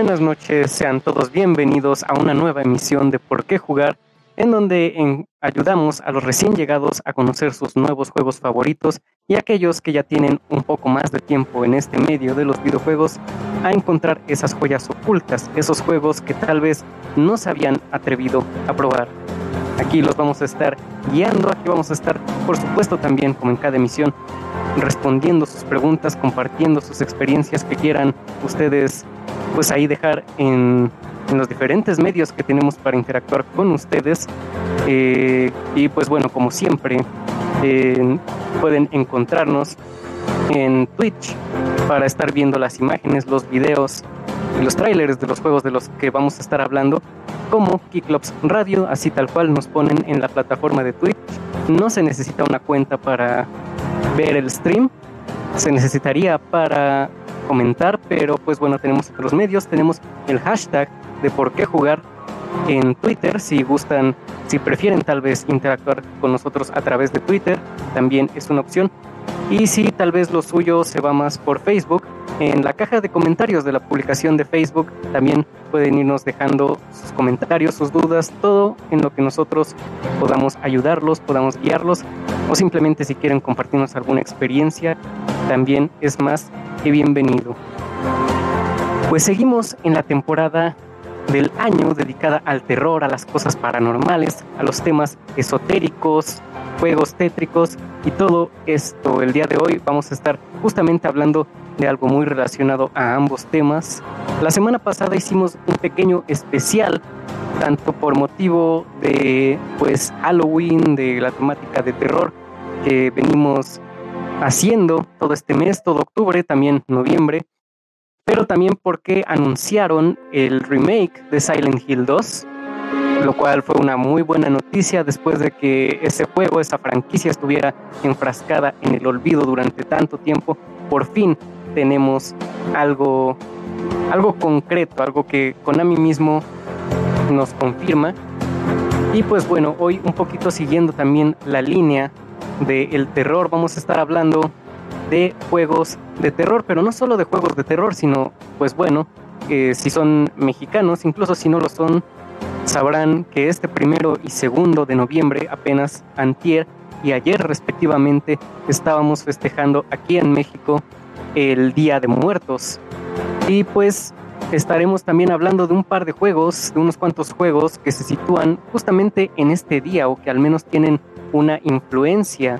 Buenas noches, sean todos bienvenidos a una nueva emisión de Por qué jugar, en donde ayudamos a los recién llegados a conocer sus nuevos juegos favoritos y aquellos que ya tienen un poco más de tiempo en este medio de los videojuegos a encontrar esas joyas ocultas, esos juegos que tal vez no se habían atrevido a probar. Aquí los vamos a estar guiando, aquí vamos a estar, por supuesto, también, como en cada emisión, respondiendo sus preguntas, compartiendo sus experiencias que quieran ustedes, pues ahí dejar en, los diferentes medios que tenemos para interactuar con ustedes. Eh, y pues bueno, como siempre, eh, pueden encontrarnos en Twitch para estar viendo las imágenes, los videos y los trailers de los juegos de los que vamos a estar hablando como Kiklops Radio, así tal cual nos ponen en la plataforma de Twitch. No se necesita una cuenta para ver el stream, se necesitaría para comentar, pero pues bueno, tenemos otros medios, tenemos el hashtag de por qué jugar en Twitter, si gustan, si prefieren tal vez interactuar con nosotros a través de Twitter, también es una opción. Y si tal vez lo suyo se va más por Facebook, en la caja de comentarios de la publicación de Facebook también pueden irnos dejando sus comentarios, sus dudas, todo en lo que nosotros podamos ayudarlos, podamos guiarlos o simplemente si quieren compartirnos alguna experiencia, también es más que bienvenido. Pues seguimos en la temporada del año dedicada al terror, a las cosas paranormales, a los temas esotéricos, juegos tétricos y todo esto. El día de hoy vamos a estar justamente hablando de algo muy relacionado a ambos temas. La semana pasada hicimos un pequeño especial, tanto por motivo de pues Halloween, de la temática de terror que venimos haciendo todo este mes, todo octubre, también noviembre, pero también porque anunciaron el remake de Silent Hill 2 lo cual fue una muy buena noticia después de que ese juego, esa franquicia estuviera enfrascada en el olvido durante tanto tiempo. Por fin tenemos algo, algo concreto, algo que Konami mismo nos confirma. Y pues bueno, hoy un poquito siguiendo también la línea del terror, vamos a estar hablando de juegos de terror, pero no solo de juegos de terror, sino pues bueno, si son mexicanos, incluso si no lo son, sabrán que este primero y segundo de noviembre, apenas antier y ayer respectivamente, estábamos festejando aquí en México el Día de Muertos. Y pues estaremos también hablando de un par de juegos, de unos cuantos juegos que se sitúan justamente en este día o que al menos tienen una influencia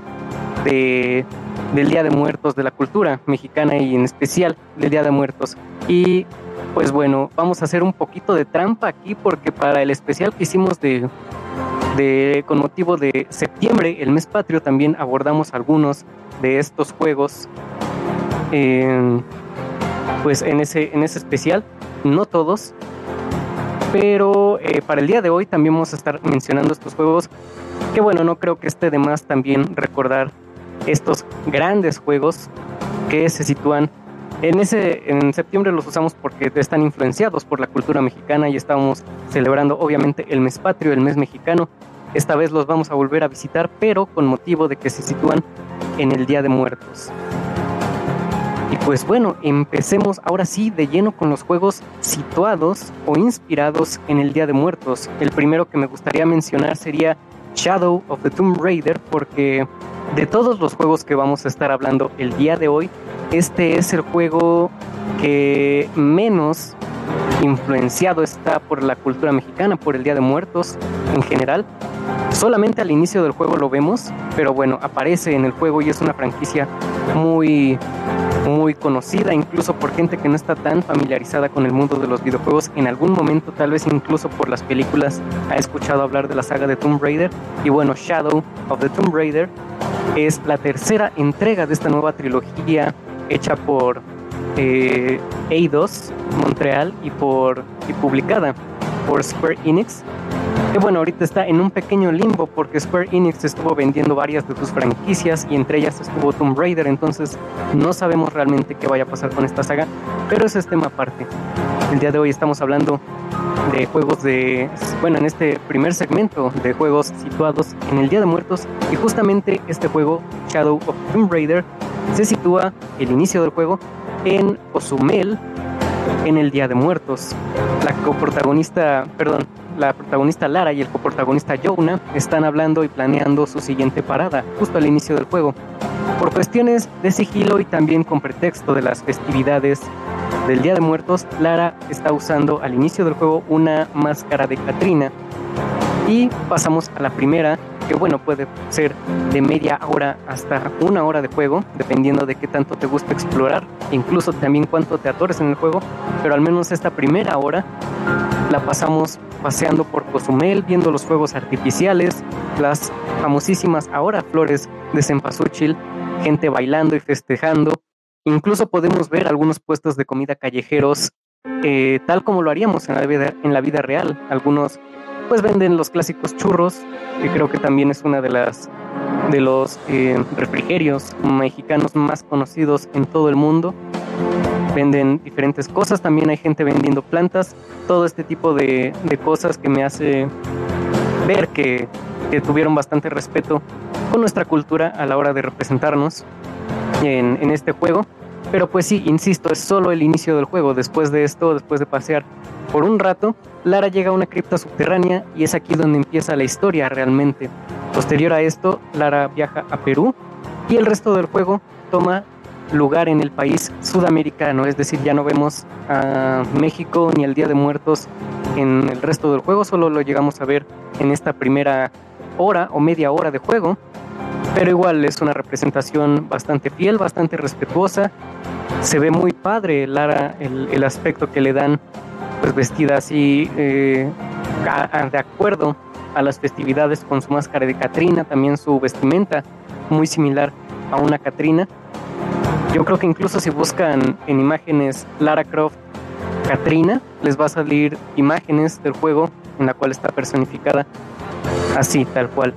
de, del Día de Muertos, de la cultura mexicana y en especial del Día de Muertos. Y pues bueno, vamos a hacer un poquito de trampa aquí porque para el especial que hicimos de, de con motivo de septiembre, el mes patrio, también abordamos algunos de estos juegos. pues en ese, en ese especial, no todos, pero eh, para el día de hoy también vamos a estar mencionando estos juegos. Que bueno, no creo que esté de más también recordar estos grandes juegos que se sitúan en ese en septiembre los usamos porque están influenciados por la cultura mexicana y estamos celebrando obviamente el mes patrio, el mes mexicano. Esta vez los vamos a volver a visitar, pero con motivo de que se sitúan en el Día de Muertos. Y pues bueno, empecemos ahora sí de lleno con los juegos situados o inspirados en el Día de Muertos. El primero que me gustaría mencionar sería Shadow of the Tomb Raider porque de todos los juegos que vamos a estar hablando el día de hoy, este es el juego que menos influenciado está por la cultura mexicana, por el Día de Muertos en general. Solamente al inicio del juego lo vemos, pero bueno, aparece en el juego y es una franquicia muy muy conocida incluso por gente que no está tan familiarizada con el mundo de los videojuegos. En algún momento, tal vez incluso por las películas, ha escuchado hablar de la saga de Tomb Raider. Y bueno, Shadow of the Tomb Raider es la tercera entrega de esta nueva trilogía hecha por eh, Eidos Montreal y, por, y publicada por Square Enix que bueno, ahorita está en un pequeño limbo porque Square Enix estuvo vendiendo varias de sus franquicias y entre ellas estuvo Tomb Raider, entonces no sabemos realmente qué vaya a pasar con esta saga, pero ese es tema aparte. El día de hoy estamos hablando de juegos de, bueno, en este primer segmento de juegos situados en el Día de Muertos y justamente este juego, Shadow of Tomb Raider, se sitúa el inicio del juego en Cozumel, en el Día de Muertos. La coprotagonista, perdón, la protagonista Lara y el coprotagonista Jonah están hablando y planeando su siguiente parada, justo al inicio del juego. Por cuestiones de sigilo y también con pretexto de las festividades del Día de Muertos, Lara está usando al inicio del juego una máscara de Katrina. Y pasamos a la primera, que bueno, puede ser de media hora hasta una hora de juego, dependiendo de qué tanto te gusta explorar, incluso también cuánto te atores en el juego, pero al menos esta primera hora la pasamos paseando por Cozumel, viendo los fuegos artificiales, las famosísimas ahora flores de cempasúchil, gente bailando y festejando. Incluso podemos ver algunos puestos de comida callejeros, eh, tal como lo haríamos en la, vida, en la vida real. Algunos pues venden los clásicos churros, que creo que también es una de las de los eh, refrigerios mexicanos más conocidos en todo el mundo venden diferentes cosas, también hay gente vendiendo plantas, todo este tipo de, cosas que me hace ver que, tuvieron bastante respeto con nuestra cultura a la hora de representarnos en, en este juego. Pero pues sí, insisto, es solo el inicio del juego. Después de esto, después de pasear por un rato, Lara llega a una cripta subterránea y es aquí donde empieza la historia realmente. Posterior a esto, Lara viaja a Perú y el resto del juego toma lugar en el país sudamericano, es decir, ya no vemos a México ni el Día de Muertos en el resto del juego, solo lo llegamos a ver en esta primera hora o media hora de juego, pero igual es una representación bastante fiel, bastante respetuosa, se ve muy padre Lara, el, aspecto que le dan, pues vestida así eh, de acuerdo a las festividades con su máscara de Catrina, también su vestimenta muy similar a una Catrina yo creo que incluso si buscan en imágenes Lara Croft Katrina, les va a salir imágenes del juego en la cual está personificada así, tal cual.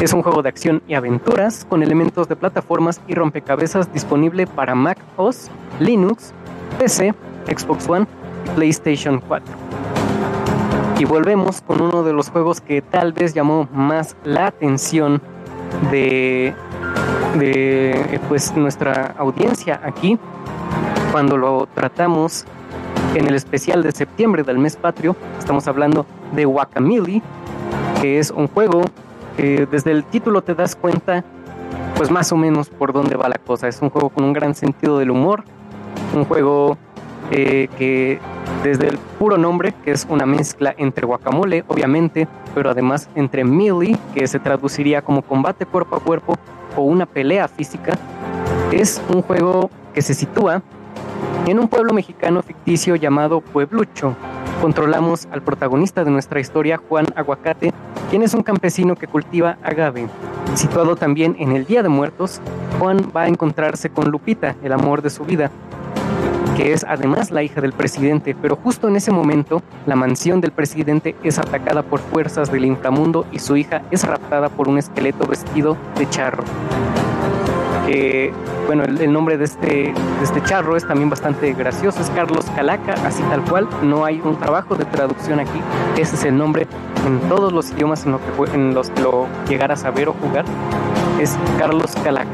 Es un juego de acción y aventuras con elementos de plataformas y rompecabezas disponible para Mac OS, Linux, PC, Xbox One PlayStation 4. Y volvemos con uno de los juegos que tal vez llamó más la atención de de pues nuestra audiencia aquí cuando lo tratamos en el especial de septiembre del mes patrio. Estamos hablando de Wakamili, que es un juego que desde el título te das cuenta pues más o menos por dónde va la cosa. Es un juego con un gran sentido del humor, un juego eh, que desde el puro nombre, que es una mezcla entre guacamole, obviamente, pero además entre melee, que se traduciría como combate cuerpo a cuerpo, o una pelea física, es un juego que se sitúa en un pueblo mexicano ficticio llamado Pueblucho. Controlamos al protagonista de nuestra historia, Juan Aguacate, quien es un campesino que cultiva agave. Situado también en el Día de Muertos, Juan va a encontrarse con Lupita, el amor de su vida, que es además la hija del presidente, pero justo en ese momento la mansión del presidente es atacada por fuerzas del inframundo y su hija es raptada por un esqueleto vestido de charro. bueno, el, nombre de este, de este charro es también bastante gracioso, es Carlos Calaca, así tal cual, no hay un trabajo de traducción aquí, ese es el nombre en todos los idiomas en, los que lo a ver o jugar, es Carlos Calaca.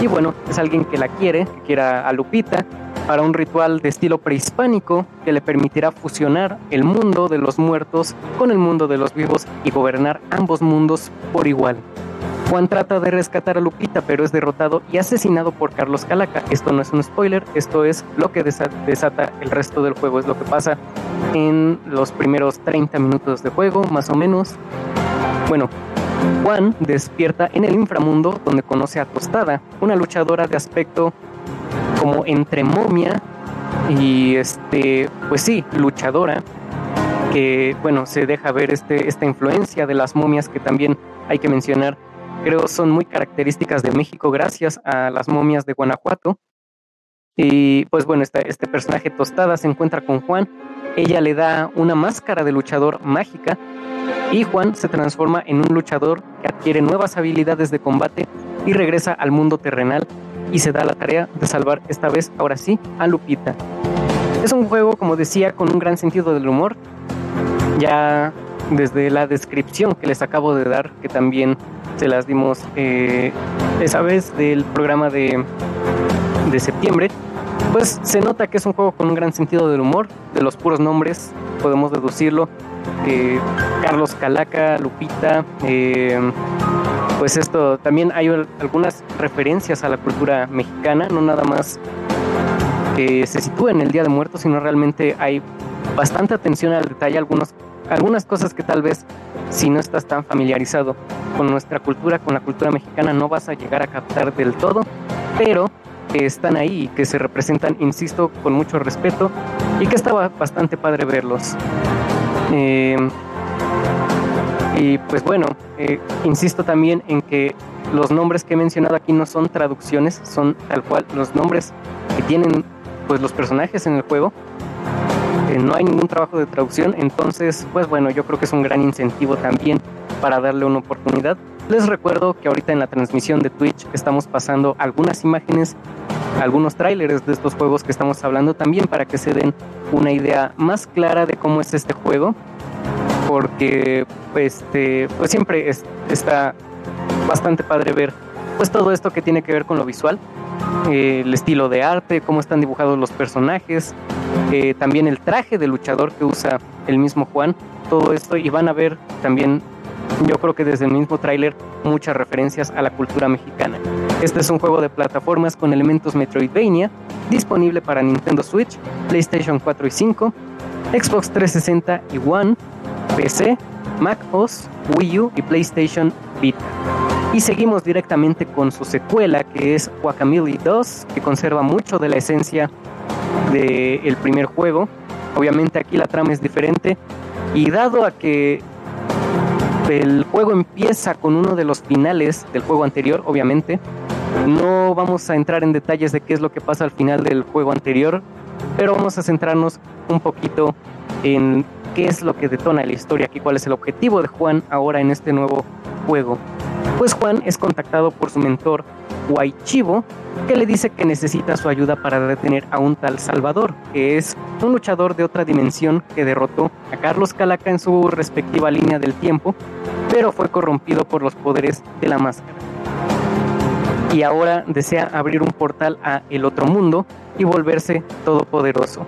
Y bueno, es alguien que la quiere, que quiera a Lupita, para un ritual de estilo prehispánico que le permitirá fusionar el mundo de los muertos con el mundo de los vivos y gobernar ambos mundos por igual. Juan trata de rescatar a Lupita, pero es derrotado y asesinado por Carlos Calaca. Esto no es un spoiler, esto es lo que desata el resto del juego, es lo que pasa en los primeros 30 minutos de juego, más o menos. Bueno, Juan despierta en el inframundo donde conoce a Tostada, una luchadora de aspecto como entre momia y este, pues sí, luchadora, que bueno, se deja ver este, esta influencia de las momias que también hay que mencionar, creo son muy características de México gracias a las momias de Guanajuato. Y pues bueno, este, este personaje tostada se encuentra con Juan, ella le da una máscara de luchador mágica y Juan se transforma en un luchador que adquiere nuevas habilidades de combate y regresa al mundo terrenal y se da la tarea de salvar esta vez, ahora sí, a Lupita. Es un juego, como decía, con un gran sentido del humor. Ya desde la descripción que les acabo de dar, que también se las dimos eh, esa vez del programa de, de septiembre, pues se nota que es un juego con un gran sentido del humor, de los puros nombres podemos deducirlo, que Carlos Calaca, Lupita, eh, pues esto también hay algunas referencias a la cultura mexicana, no nada más que se sitúa en el Día de Muertos, sino realmente hay bastante atención al detalle, algunos, algunas cosas que tal vez si no estás tan familiarizado con nuestra cultura, con la cultura mexicana, no vas a llegar a captar del todo, pero que están ahí que se representan, insisto, con mucho respeto y que estaba bastante padre verlos. Eh, y pues bueno, eh, insisto también en que los nombres que he mencionado aquí no son traducciones, son tal cual los nombres que tienen pues los personajes en el juego. Eh, no hay ningún trabajo de traducción, entonces pues bueno, yo creo que es un gran incentivo también para darle una oportunidad. Les recuerdo que ahorita en la transmisión de Twitch estamos pasando algunas imágenes, algunos trailers de estos juegos que estamos hablando también para que se den una idea más clara de cómo es este juego, porque este, pues siempre está bastante padre ver pues todo esto que tiene que ver con lo visual, eh, el estilo de arte, cómo están dibujados los personajes, eh, también el traje de luchador que usa el mismo Juan, todo esto y van a ver también yo creo que desde el mismo tráiler muchas referencias a la cultura mexicana. Este es un juego de plataformas con elementos Metroidvania, disponible para Nintendo Switch, PlayStation 4 y 5, Xbox 360 y One, PC, Mac OS, Wii U y PlayStation Vita. Y seguimos directamente con su secuela que es Guacamole 2, que conserva mucho de la esencia del primer juego. Obviamente aquí la trama es diferente y dado a que el juego empieza con uno de los finales del juego anterior, obviamente. No vamos a entrar en detalles de qué es lo que pasa al final del juego anterior, pero vamos a centrarnos un poquito en qué es lo que detona la historia aquí, cuál es el objetivo de Juan ahora en este nuevo juego. Pues Juan es contactado por su mentor Chivo, que le dice que necesita su ayuda para detener a un tal Salvador, que es un luchador de otra dimensión que derrotó a Carlos Calaca en su respectiva línea del tiempo, pero fue corrompido por los poderes de la máscara. Y ahora desea abrir un portal a el otro mundo y volverse todopoderoso.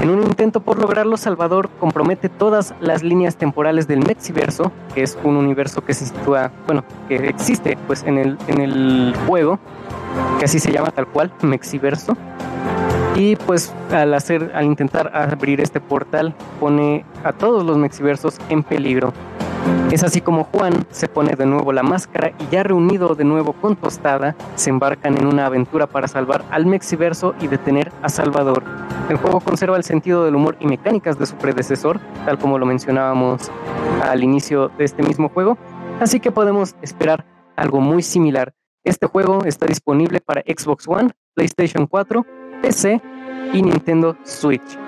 En un intento por lograrlo, Salvador compromete todas las líneas temporales del Mexiverso, que es un universo que se sitúa, bueno, que existe pues en el, en el juego, que así se llama tal cual, Mexiverso. Y pues al hacer, al intentar abrir este portal, pone a todos los Mexiversos en peligro. Es así como Juan se pone de nuevo la máscara y ya reunido de nuevo con Tostada, se embarcan en una aventura para salvar al Mexiverso y detener a Salvador. El juego conserva el sentido del humor y mecánicas de su predecesor, tal como lo mencionábamos al inicio de este mismo juego, así que podemos esperar algo muy similar. Este juego está disponible para Xbox One, PlayStation 4, PC y Nintendo Switch.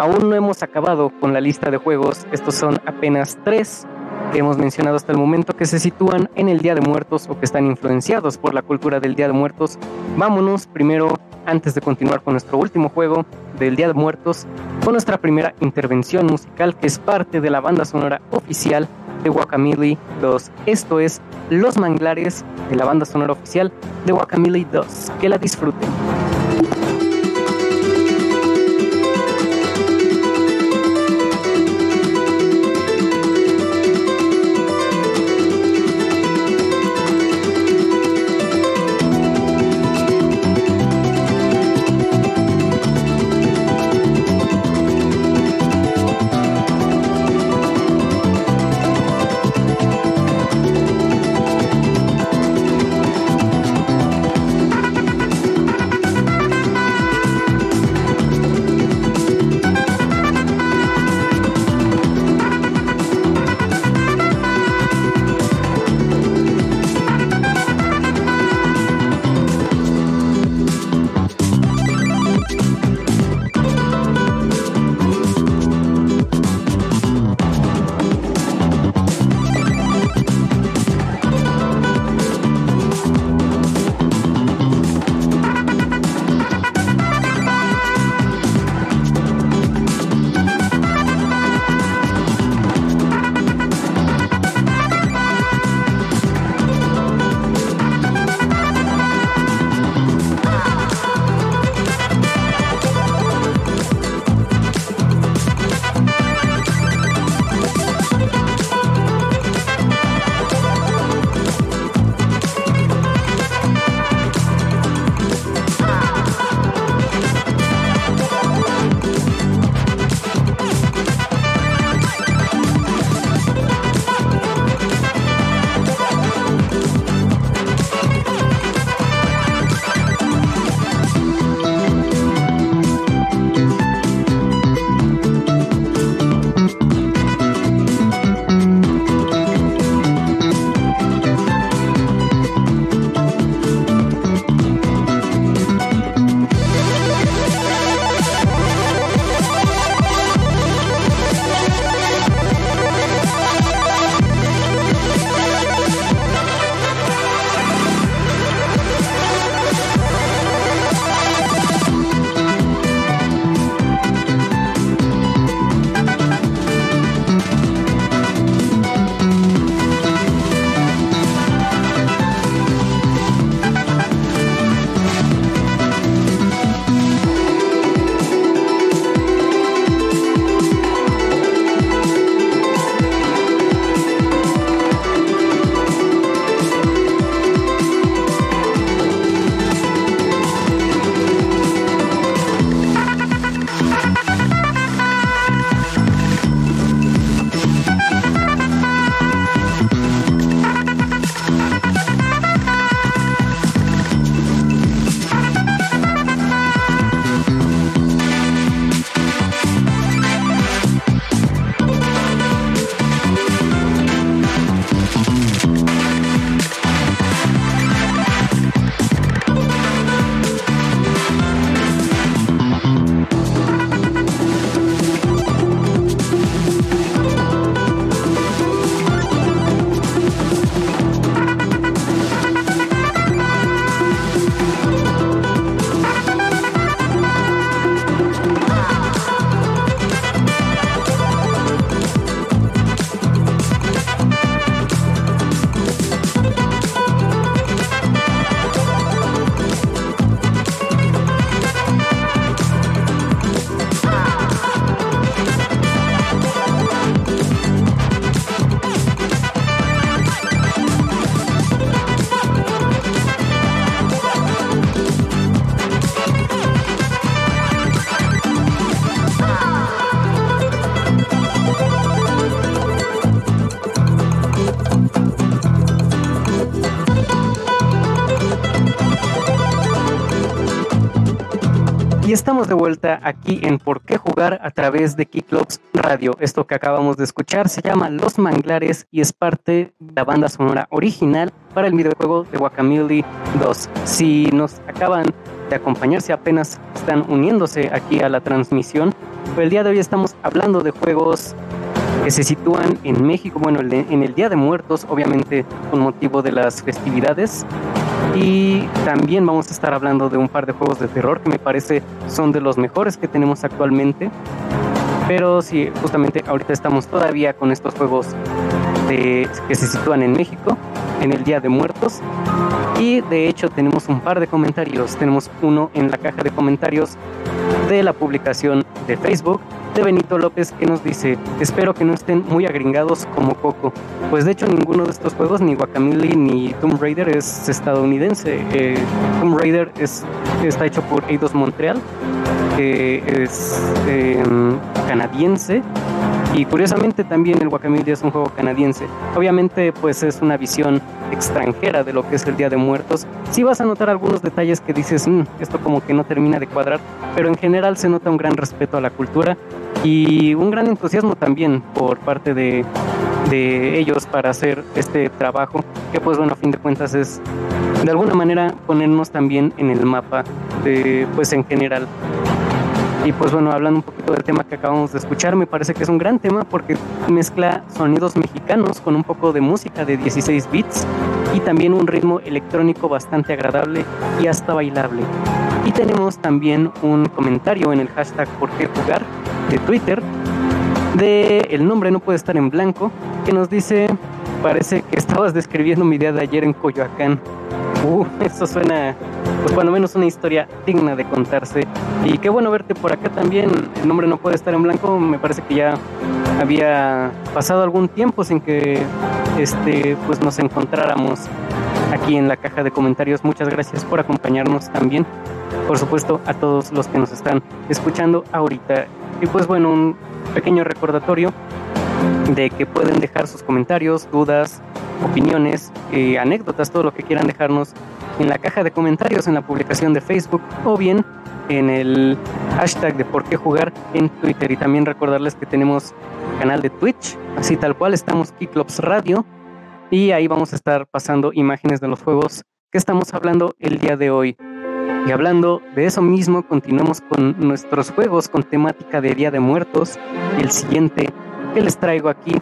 Aún no hemos acabado con la lista de juegos, estos son apenas tres que hemos mencionado hasta el momento que se sitúan en el Día de Muertos o que están influenciados por la cultura del Día de Muertos. Vámonos primero, antes de continuar con nuestro último juego del Día de Muertos, con nuestra primera intervención musical que es parte de la banda sonora oficial de Guacamole 2. Esto es Los Manglares de la banda sonora oficial de Guacamole 2. Que la disfruten. Y estamos de vuelta aquí en Por qué jugar a través de Kicklobs Radio. Esto que acabamos de escuchar se llama Los Manglares y es parte de la banda sonora original para el videojuego de Guacamole 2. Si nos acaban de acompañarse apenas están uniéndose aquí a la transmisión, pues el día de hoy estamos hablando de juegos que se sitúan en México, bueno, en el Día de Muertos, obviamente con motivo de las festividades. Y también vamos a estar hablando de un par de juegos de terror que me parece son de los mejores que tenemos actualmente. Pero sí, justamente ahorita estamos todavía con estos juegos que se sitúan en México, en el Día de Muertos. Y de hecho tenemos un par de comentarios. Tenemos uno en la caja de comentarios de la publicación de Facebook de Benito López que nos dice, espero que no estén muy agringados como Coco. Pues de hecho ninguno de estos juegos, ni Guacamole ni Tomb Raider es estadounidense. Eh, Tomb Raider es, está hecho por Eidos Montreal, que es em, canadiense. Y curiosamente también el Guacamole es un juego canadiense. Obviamente pues es una visión extranjera de lo que es el Día de Muertos. Sí vas a notar algunos detalles que dices, mm, esto como que no termina de cuadrar, pero en general se nota un gran respeto a la cultura y un gran entusiasmo también por parte de, de ellos para hacer este trabajo, que pues bueno, a fin de cuentas es de alguna manera ponernos también en el mapa de pues en general. Y pues bueno, hablando un poquito del tema que acabamos de escuchar, me parece que es un gran tema porque mezcla sonidos mexicanos con un poco de música de 16 bits y también un ritmo electrónico bastante agradable y hasta bailable. Y tenemos también un comentario en el hashtag por qué jugar de Twitter de el nombre no puede estar en blanco que nos dice parece que estabas describiendo mi día de ayer en Coyoacán. Uh, eso suena, pues cuando menos una historia digna de contarse. Y qué bueno verte por acá también. El nombre no puede estar en blanco. Me parece que ya había pasado algún tiempo sin que este, pues nos encontráramos aquí en la caja de comentarios. Muchas gracias por acompañarnos también. Por supuesto, a todos los que nos están escuchando ahorita. Y pues bueno, un pequeño recordatorio de que pueden dejar sus comentarios, dudas, opiniones, eh, anécdotas, todo lo que quieran dejarnos en la caja de comentarios en la publicación de Facebook o bien en el hashtag de por qué jugar en Twitter y también recordarles que tenemos canal de Twitch, así tal cual estamos Kiklops Radio y ahí vamos a estar pasando imágenes de los juegos que estamos hablando el día de hoy. Y hablando de eso mismo, continuamos con nuestros juegos con temática de Día de Muertos. El siguiente que les traigo aquí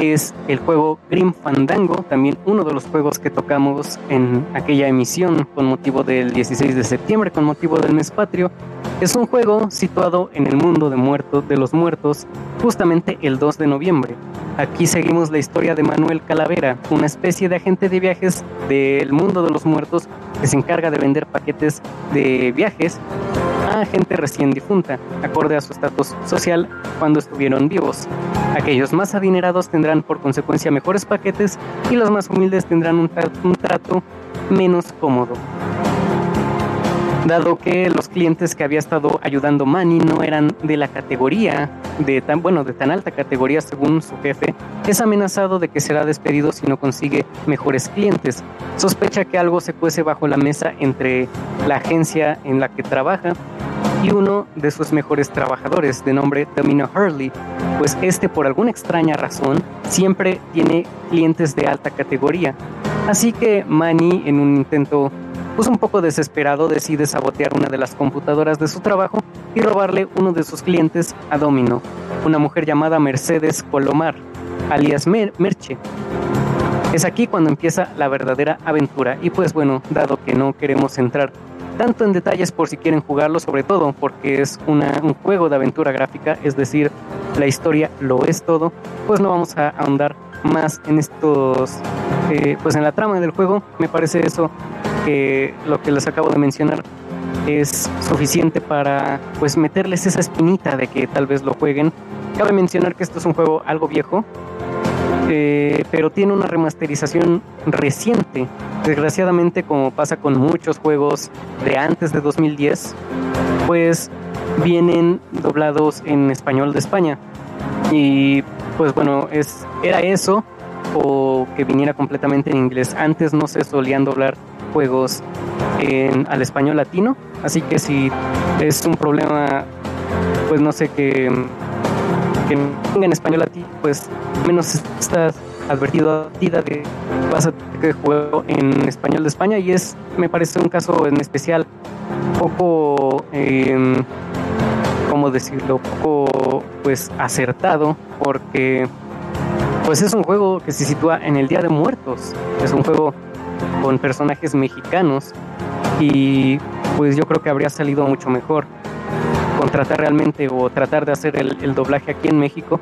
es el juego Grim Fandango, también uno de los juegos que tocamos en aquella emisión con motivo del 16 de septiembre, con motivo del mes patrio. Es un juego situado en el mundo de muertos, de los muertos, justamente el 2 de noviembre. Aquí seguimos la historia de Manuel Calavera, una especie de agente de viajes del mundo de los muertos que se encarga de vender paquetes de viajes a gente recién difunta, acorde a su estatus social cuando estuvieron vivos. Aquellos más adinerados tendrán por consecuencia mejores paquetes y los más humildes tendrán un, trato menos cómodo dado que los clientes que había estado ayudando Manny no eran de la categoría de tan bueno de tan alta categoría según su jefe, es amenazado de que será despedido si no consigue mejores clientes. Sospecha que algo se cuece bajo la mesa entre la agencia en la que trabaja y uno de sus mejores trabajadores de nombre Domino Hurley, pues este por alguna extraña razón siempre tiene clientes de alta categoría. Así que Manny en un intento pues un poco desesperado decide sabotear una de las computadoras de su trabajo y robarle uno de sus clientes a Domino, una mujer llamada Mercedes Colomar, alias Merche. Es aquí cuando empieza la verdadera aventura y pues bueno, dado que no queremos entrar tanto en detalles por si quieren jugarlo, sobre todo porque es un juego de aventura gráfica, es decir, la historia lo es todo, pues no vamos a ahondar más en estos, eh, pues en la trama del juego. Me parece eso que lo que les acabo de mencionar es suficiente para pues meterles esa espinita de que tal vez lo jueguen. Cabe mencionar que esto es un juego algo viejo, eh, pero tiene una remasterización reciente. Desgraciadamente, como pasa con muchos juegos de antes de 2010, pues vienen doblados en español de España. Y pues bueno, es, era eso o que viniera completamente en inglés. Antes no se solían doblar juegos en, al español latino, así que si es un problema, pues no sé, que, que en español latino, pues menos estás advertido de que vas a que juego en español de España y es, me parece un caso en especial poco, eh, ¿cómo decirlo? Poco, pues acertado porque pues es un juego que se sitúa en el Día de Muertos. Es un juego con personajes mexicanos y pues yo creo que habría salido mucho mejor contratar realmente o tratar de hacer el, doblaje aquí en México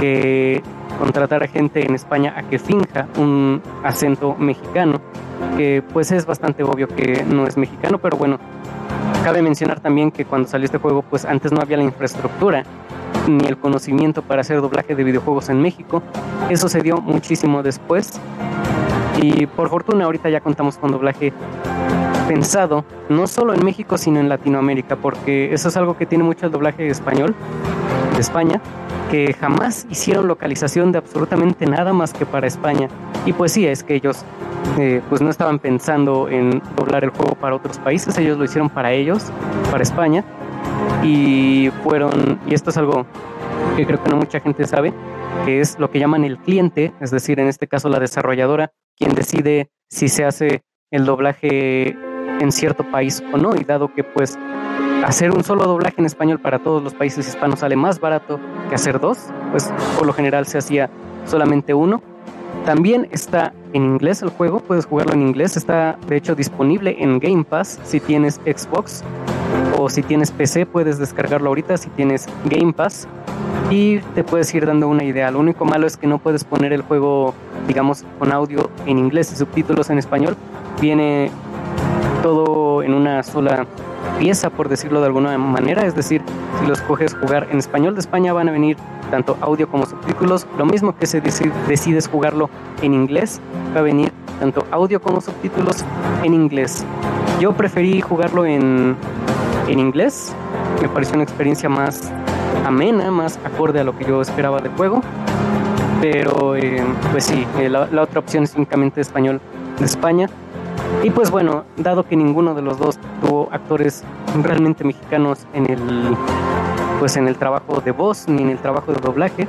que contratar a gente en España a que finja un acento mexicano, que pues es bastante obvio que no es mexicano, pero bueno, cabe mencionar también que cuando salió este juego pues antes no había la infraestructura ni el conocimiento para hacer doblaje de videojuegos en México. Eso se dio muchísimo después. Y por fortuna ahorita ya contamos con doblaje pensado no solo en México sino en Latinoamérica, porque eso es algo que tiene mucho el doblaje español de España, que jamás hicieron localización de absolutamente nada más que para España. Y pues sí, es que ellos eh, pues no estaban pensando en doblar el juego para otros países, ellos lo hicieron para ellos, para España, y fueron, y esto es algo que creo que no mucha gente sabe, que es lo que llaman el cliente, es decir, en este caso la desarrolladora, quien decide si se hace el doblaje en cierto país o no, y dado que pues hacer un solo doblaje en español para todos los países hispanos sale más barato que hacer dos, pues por lo general se hacía solamente uno. También está en inglés el juego, puedes jugarlo en inglés, está de hecho disponible en Game Pass si tienes Xbox o si tienes PC puedes descargarlo ahorita si tienes Game Pass y te puedes ir dando una idea. Lo único malo es que no puedes poner el juego, digamos, con audio en inglés y subtítulos en español. Viene todo en una sola pieza, por decirlo de alguna manera. Es decir, si los coges jugar en español de España, van a venir tanto audio como subtítulos. Lo mismo que si decides jugarlo en inglés, va a venir tanto audio como subtítulos en inglés. Yo preferí jugarlo en, en inglés. Me pareció una experiencia más amena, más acorde a lo que yo esperaba del juego. Pero eh, pues sí, eh, la, la, otra opción es únicamente español de España. Y pues bueno, dado que ninguno de los dos tuvo actores realmente mexicanos en el pues en el trabajo de voz ni en el trabajo de doblaje,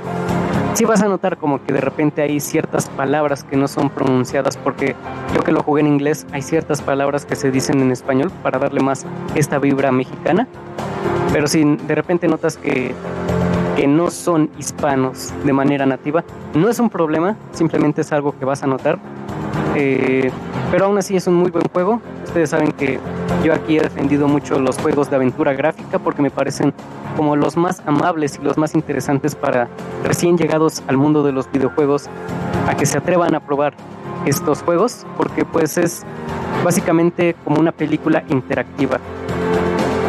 sí vas a notar como que de repente hay ciertas palabras que no son pronunciadas porque yo que lo jugué en inglés hay ciertas palabras que se dicen en español para darle más esta vibra mexicana. Pero si de repente notas que que no son hispanos de manera nativa, no es un problema, simplemente es algo que vas a notar. Eh, pero aún así es un muy buen juego. Ustedes saben que yo aquí he defendido mucho los juegos de aventura gráfica porque me parecen como los más amables y los más interesantes para recién llegados al mundo de los videojuegos a que se atrevan a probar estos juegos porque pues es básicamente como una película interactiva.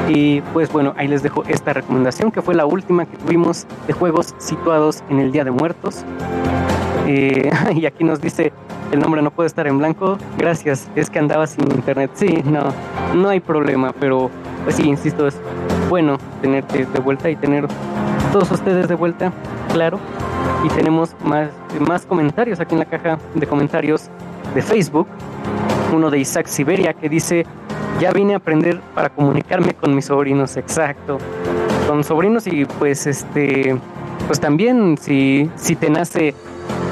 Y pues bueno, ahí les dejo esta recomendación que fue la última que tuvimos de juegos situados en el Día de Muertos. Eh, y aquí nos dice el nombre no puede estar en blanco. Gracias, es que andaba sin internet. Sí, no, no hay problema, pero pues sí, insisto, es bueno tenerte de vuelta y tener todos ustedes de vuelta, claro. Y tenemos más, más comentarios aquí en la caja de comentarios de Facebook. Uno de Isaac Siberia que dice, ya vine a aprender para comunicarme con mis sobrinos, exacto. Con sobrinos y pues este, pues también si, si te nace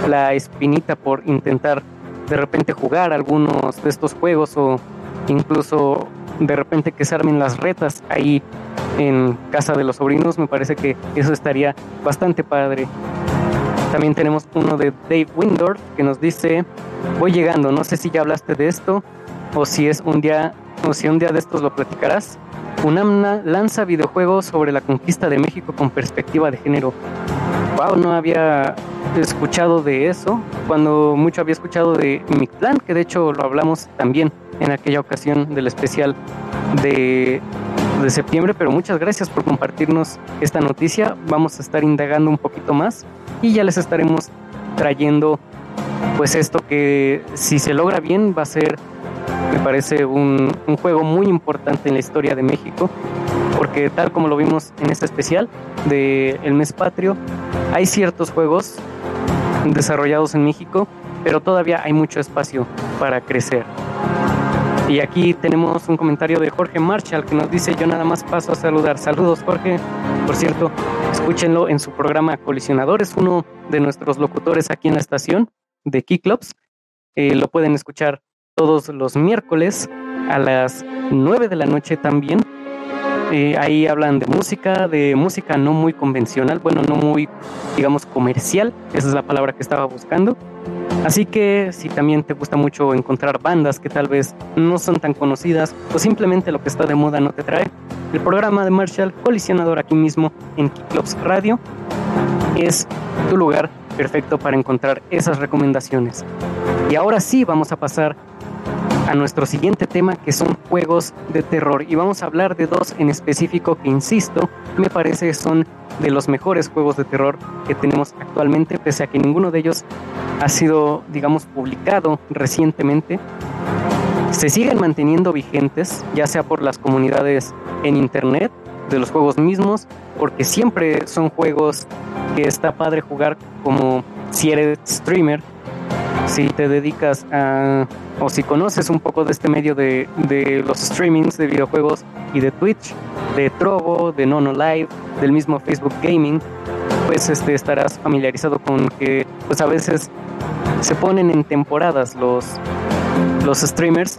la espinita por intentar de repente jugar algunos de estos juegos o incluso de repente que se armen las retas ahí en casa de los sobrinos, me parece que eso estaría bastante padre. También tenemos uno de Dave Windorf que nos dice, voy llegando, no sé si ya hablaste de esto o si es un día si un día de estos lo platicarás. UNAMNA lanza videojuegos sobre la conquista de México con perspectiva de género. Wow, no había escuchado de eso, cuando mucho había escuchado de mi plan, que de hecho lo hablamos también en aquella ocasión del especial de, de septiembre, pero muchas gracias por compartirnos esta noticia. Vamos a estar indagando un poquito más y ya les estaremos trayendo pues esto que si se logra bien va a ser me parece un, juego muy importante en la historia de México, porque tal como lo vimos en este especial de El Mes Patrio, hay ciertos juegos desarrollados en México, pero todavía hay mucho espacio para crecer. Y aquí tenemos un comentario de Jorge Marshall que nos dice, yo nada más paso a saludar. Saludos Jorge. Por cierto, escúchenlo en su programa Colisionador, es uno de nuestros locutores aquí en la estación de Keyclubs. Eh, lo pueden escuchar todos los miércoles a las 9 de la noche también. Eh, ahí hablan de música, de música no muy convencional, bueno, no muy, digamos, comercial, esa es la palabra que estaba buscando. Así que si también te gusta mucho encontrar bandas que tal vez no son tan conocidas o simplemente lo que está de moda no te trae, el programa de Marshall Colisionador aquí mismo en Clubs Radio es tu lugar perfecto para encontrar esas recomendaciones. Y ahora sí vamos a pasar a nuestro siguiente tema que son juegos de terror. Y vamos a hablar de dos en específico que insisto me parece son de los mejores juegos de terror que tenemos actualmente pese a que ninguno de ellos ha sido digamos publicado recientemente. Se siguen manteniendo vigentes ya sea por las comunidades en internet de los juegos mismos porque siempre son juegos que está padre jugar como si eres streamer si te dedicas a o si conoces un poco de este medio de, de, los streamings de videojuegos y de Twitch, de Trovo, de Nono Live, del mismo Facebook Gaming, pues este, estarás familiarizado con que pues a veces se ponen en temporadas los, los streamers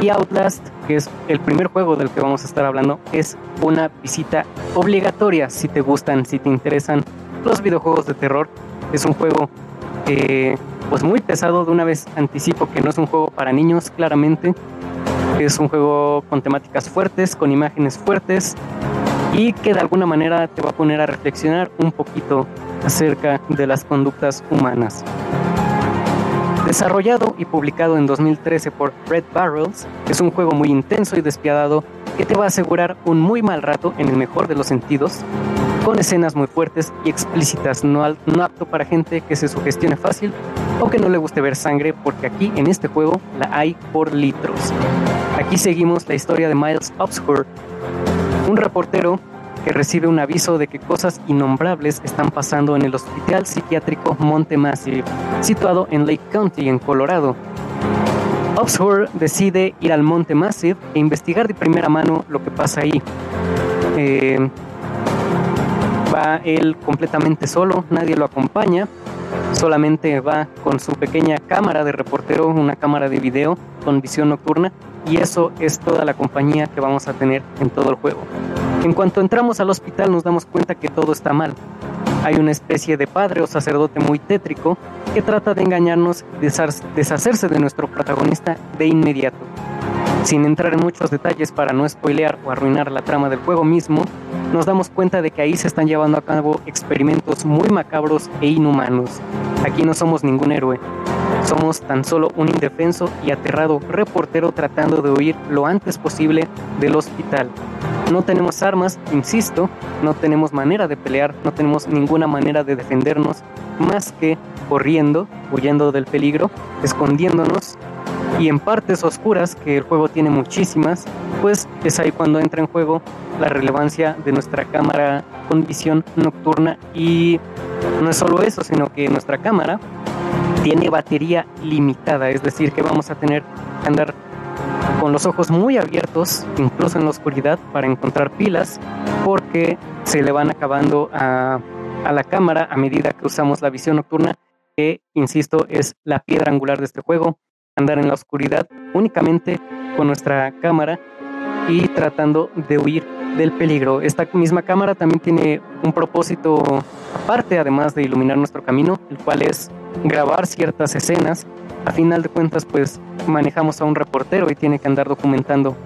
y Outlast, que es el primer juego del que vamos a estar hablando, es una visita obligatoria si te gustan, si te interesan los videojuegos de terror. Es un juego pues muy pesado. De una vez anticipo que no es un juego para niños, claramente. Es un juego con temáticas fuertes, con imágenes fuertes y que de alguna manera te va a poner a reflexionar un poquito acerca de las conductas humanas. Desarrollado y publicado en 2013 por Red Barrels, es un juego muy intenso y despiadado que te va a asegurar un muy mal rato en el mejor de los sentidos, con escenas muy fuertes y explícitas, no, apto para gente que se sugestione fácil o que no le guste ver sangre, porque aquí en este juego la hay por litros. Aquí seguimos la historia de Miles Obscure, un reportero que recibe un aviso de que cosas innombrables están pasando en el hospital psiquiátrico Monte Massive, situado en Lake County, en Colorado. Obscure decide ir al Monte Massive e investigar de primera mano lo que pasa ahí. Eh, va él completamente solo, nadie lo acompaña, solamente va con su pequeña cámara de reportero, una cámara de video con visión nocturna y eso es toda la compañía que vamos a tener en todo el juego. En cuanto entramos al hospital nos damos cuenta que todo está mal. Hay una especie de padre o sacerdote muy tétrico que trata de engañarnos, deshacerse de nuestro protagonista de inmediato. Sin entrar en muchos detalles para no spoilear o arruinar la trama del juego mismo, nos damos cuenta de que ahí se están llevando a cabo experimentos muy macabros e inhumanos. Aquí no somos ningún héroe, somos tan solo un indefenso y aterrado reportero tratando de huir lo antes posible del hospital. No tenemos armas, insisto, no tenemos manera de pelear, no tenemos ninguna manera de defendernos más que corriendo, huyendo del peligro, escondiéndonos y en partes oscuras, que el juego tiene muchísimas, pues es ahí cuando entra en juego la relevancia de nuestra cámara con visión nocturna. Y no es solo eso, sino que nuestra cámara tiene batería limitada, es decir, que vamos a tener que andar con los ojos muy abiertos, incluso en la oscuridad, para encontrar pilas, porque se le van acabando a, la cámara a medida que usamos la visión nocturna, que, insisto, es la piedra angular de este juego andar en la oscuridad únicamente con nuestra cámara y tratando de huir del peligro. Esta misma cámara también tiene un propósito aparte, además de iluminar nuestro camino, el cual es grabar ciertas escenas. A final de cuentas, pues manejamos a un reportero y tiene que andar documentando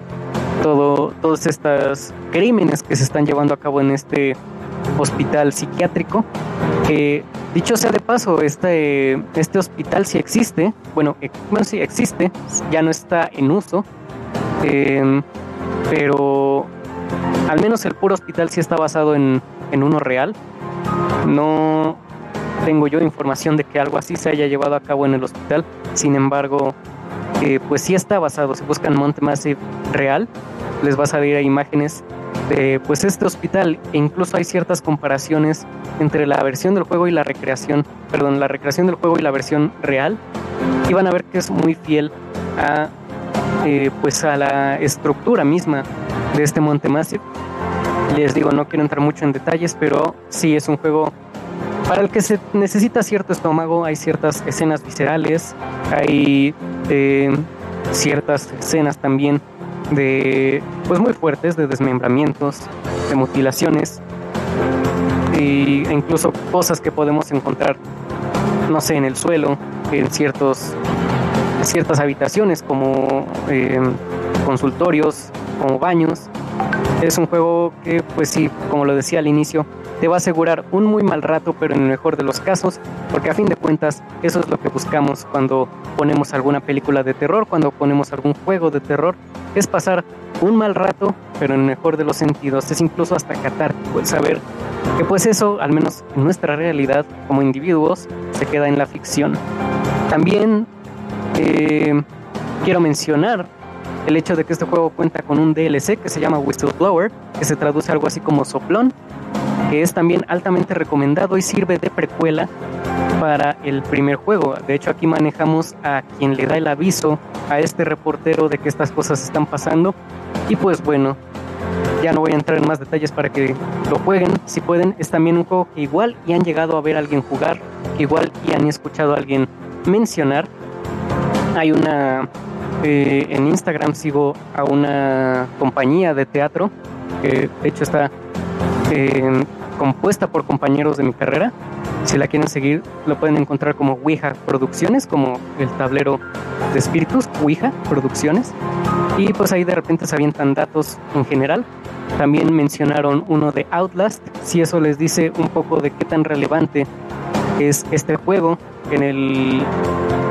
todo, todos estos crímenes que se están llevando a cabo en este hospital psiquiátrico. Que dicho sea de paso, este, este hospital sí existe, bueno, eh, bueno, sí existe, ya no está en uso, em, pero al menos el puro hospital sí está basado en, en uno real. No tengo yo información de que algo así se haya llevado a cabo en el hospital, sin embargo, pues sí está basado. Si buscan Monte Massive real, les va a salir imágenes de pues este hospital e incluso hay ciertas comparaciones entre la versión del juego y la recreación, perdón, la recreación del juego y la versión real y van a ver que es muy fiel a eh, pues a la estructura misma de este Monte Massive. Les digo, no quiero entrar mucho en detalles, pero sí es un juego para el que se necesita cierto estómago, hay ciertas escenas viscerales, hay eh, ciertas escenas también de pues muy fuertes de desmembramientos, de mutilaciones e incluso cosas que podemos encontrar no sé en el suelo, en ciertos ciertas habitaciones como eh, consultorios, como baños. Es un juego que pues sí, como lo decía al inicio, te va a asegurar un muy mal rato, pero en el mejor de los casos, porque a fin de cuentas eso es lo que buscamos cuando ponemos alguna película de terror, cuando ponemos algún juego de terror, es pasar un mal rato, pero en el mejor de los sentidos, es incluso hasta catártico el saber que pues eso, al menos en nuestra realidad como individuos, se queda en la ficción. También eh, quiero mencionar el hecho de que este juego cuenta con un DLC que se llama Whistleblower, que se traduce algo así como soplón, que es también altamente recomendado y sirve de precuela para el primer juego. De hecho, aquí manejamos a quien le da el aviso a este reportero de que estas cosas están pasando. Y pues bueno, ya no voy a entrar en más detalles para que lo jueguen. Si pueden, es también un juego que igual y han llegado a ver a alguien jugar, que igual y han escuchado a alguien mencionar. Hay una... Eh, en Instagram sigo a una compañía de teatro que de hecho está eh, compuesta por compañeros de mi carrera. Si la quieren seguir, lo pueden encontrar como Ouija Producciones, como el tablero de espíritus, Ouija Producciones. Y pues ahí de repente se avientan datos en general. También mencionaron uno de Outlast, si eso les dice un poco de qué tan relevante es este juego en el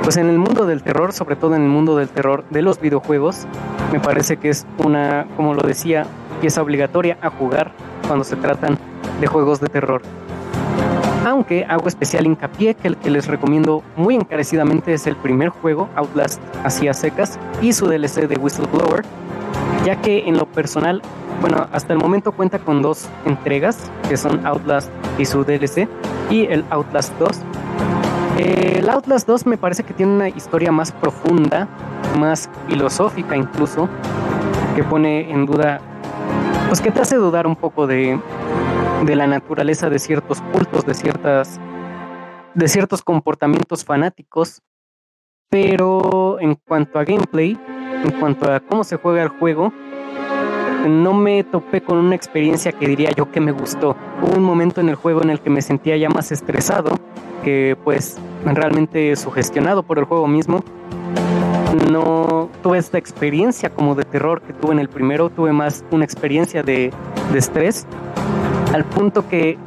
pues en el mundo del terror, sobre todo en el mundo del terror de los videojuegos, me parece que es una, como lo decía, pieza obligatoria a jugar cuando se tratan de juegos de terror. Aunque hago especial hincapié que el que les recomiendo muy encarecidamente es el primer juego, Outlast Hacia Secas, y su DLC de Whistleblower, ya que en lo personal, bueno, hasta el momento cuenta con dos entregas, que son Outlast y su DLC, y el Outlast 2. El Outlast 2 me parece que tiene una historia más profunda, más filosófica incluso, que pone en duda, pues que te hace dudar un poco de, de la naturaleza de ciertos cultos, de ciertas de ciertos comportamientos fanáticos, pero en cuanto a gameplay, en cuanto a cómo se juega el juego, no me topé con una experiencia que diría yo que me gustó. Hubo un momento en el juego en el que me sentía ya más estresado, que pues realmente sugestionado por el juego mismo. No tuve esta experiencia como de terror que tuve en el primero, tuve más una experiencia de, de estrés al punto que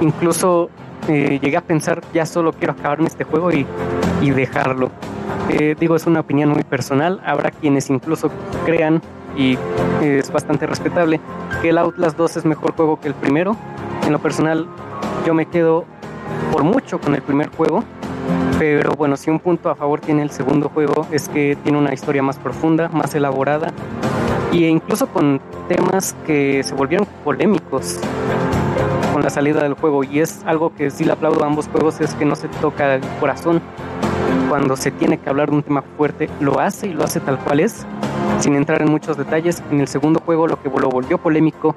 incluso eh, llegué a pensar, ya solo quiero acabarme este juego y, dejarlo. Eh, digo, es una opinión muy personal, habrá quienes incluso crean, y es bastante respetable, que el Outlast 2 es mejor juego que el primero. En lo personal, yo me quedo por mucho con el primer juego, pero bueno, si un punto a favor tiene el segundo juego es que tiene una historia más profunda, más elaborada, y incluso con temas que se volvieron polémicos con la salida del juego. Y es algo que sí le aplaudo a ambos juegos es que no se toca el corazón. Cuando se tiene que hablar de un tema fuerte lo hace y lo hace tal cual es sin entrar en muchos detalles. En el segundo juego lo que lo volvió polémico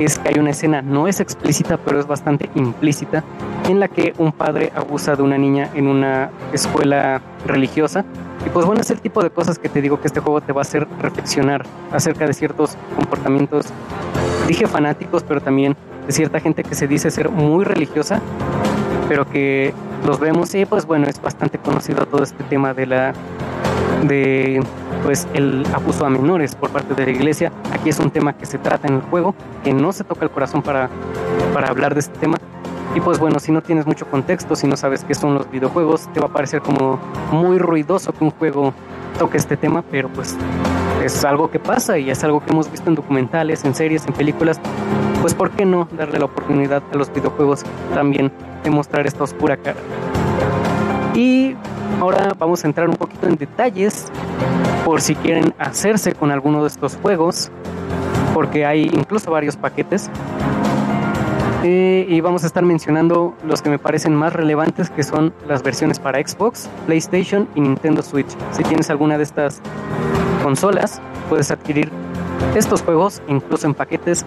es que hay una escena no es explícita pero es bastante implícita en la que un padre abusa de una niña en una escuela religiosa. Y pues bueno, es el tipo de cosas que te digo que este juego te va a hacer reflexionar acerca de ciertos comportamientos, dije fanáticos, pero también de cierta gente que se dice ser muy religiosa, pero que los vemos y pues bueno, es bastante conocido todo este tema de la de pues el abuso a menores por parte de la iglesia. Aquí es un tema que se trata en el juego, que no se toca el corazón para, para hablar de este tema, y pues bueno, si no tienes mucho contexto, si no sabes qué son los videojuegos, te va a parecer como muy ruidoso que un juego toque este tema, pero pues es algo que pasa y es algo que hemos visto en documentales, en series, en películas. Pues ¿por qué no darle la oportunidad a los videojuegos también de mostrar esta oscura cara? Y ahora vamos a entrar un poquito en detalles por si quieren hacerse con alguno de estos juegos. porque hay incluso varios paquetes. Y vamos a estar mencionando los que me parecen más relevantes, que son las versiones para Xbox, PlayStation y Nintendo Switch. Si tienes alguna de estas consolas, puedes adquirir estos juegos, incluso en paquetes,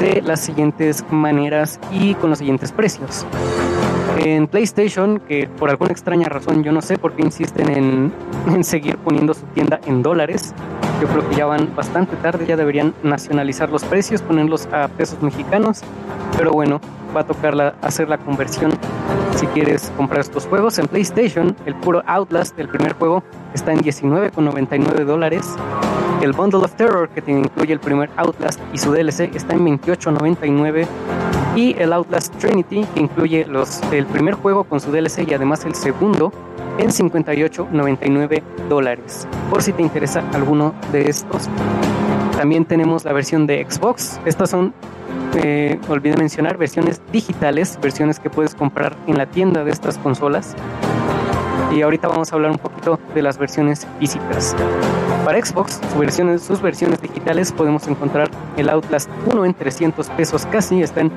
de las siguientes maneras y con los siguientes precios. En PlayStation, que por alguna extraña razón yo no sé por qué insisten en, en seguir poniendo su tienda en dólares, yo creo que ya van bastante tarde, ya deberían nacionalizar los precios, ponerlos a pesos mexicanos. Pero bueno, va a tocar hacer la conversión si quieres comprar estos juegos. En PlayStation, el puro Outlast, el primer juego, está en 19,99 dólares. El Bundle of Terror, que incluye el primer Outlast y su DLC, está en 28,99. Y el Outlast Trinity, que incluye los, el primer juego con su DLC y además el segundo, en 58.99 dólares. Por si te interesa alguno de estos. También tenemos la versión de Xbox. Estas son, eh, olvidé mencionar, versiones digitales, versiones que puedes comprar en la tienda de estas consolas. Y ahorita vamos a hablar un poquito de las versiones físicas. Para Xbox, sus versiones, sus versiones digitales podemos encontrar el Outlast 1 en 300 pesos casi, está en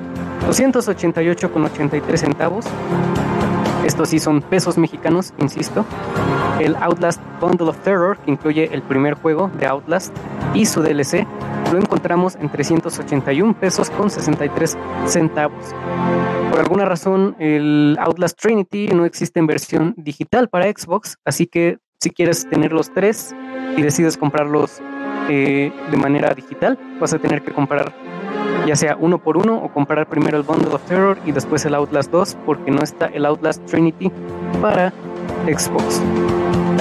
288,83 centavos. Estos sí son pesos mexicanos, insisto. El Outlast Bundle of Terror, que incluye el primer juego de Outlast y su DLC, lo encontramos en 381 pesos con 63 centavos. Por alguna razón, el Outlast Trinity no existe en versión digital para Xbox, así que si quieres tener los tres y decides comprarlos eh, de manera digital, vas a tener que comprar ya sea uno por uno o comprar primero el Bundle of Terror y después el Outlast 2 porque no está el Outlast Trinity para Xbox.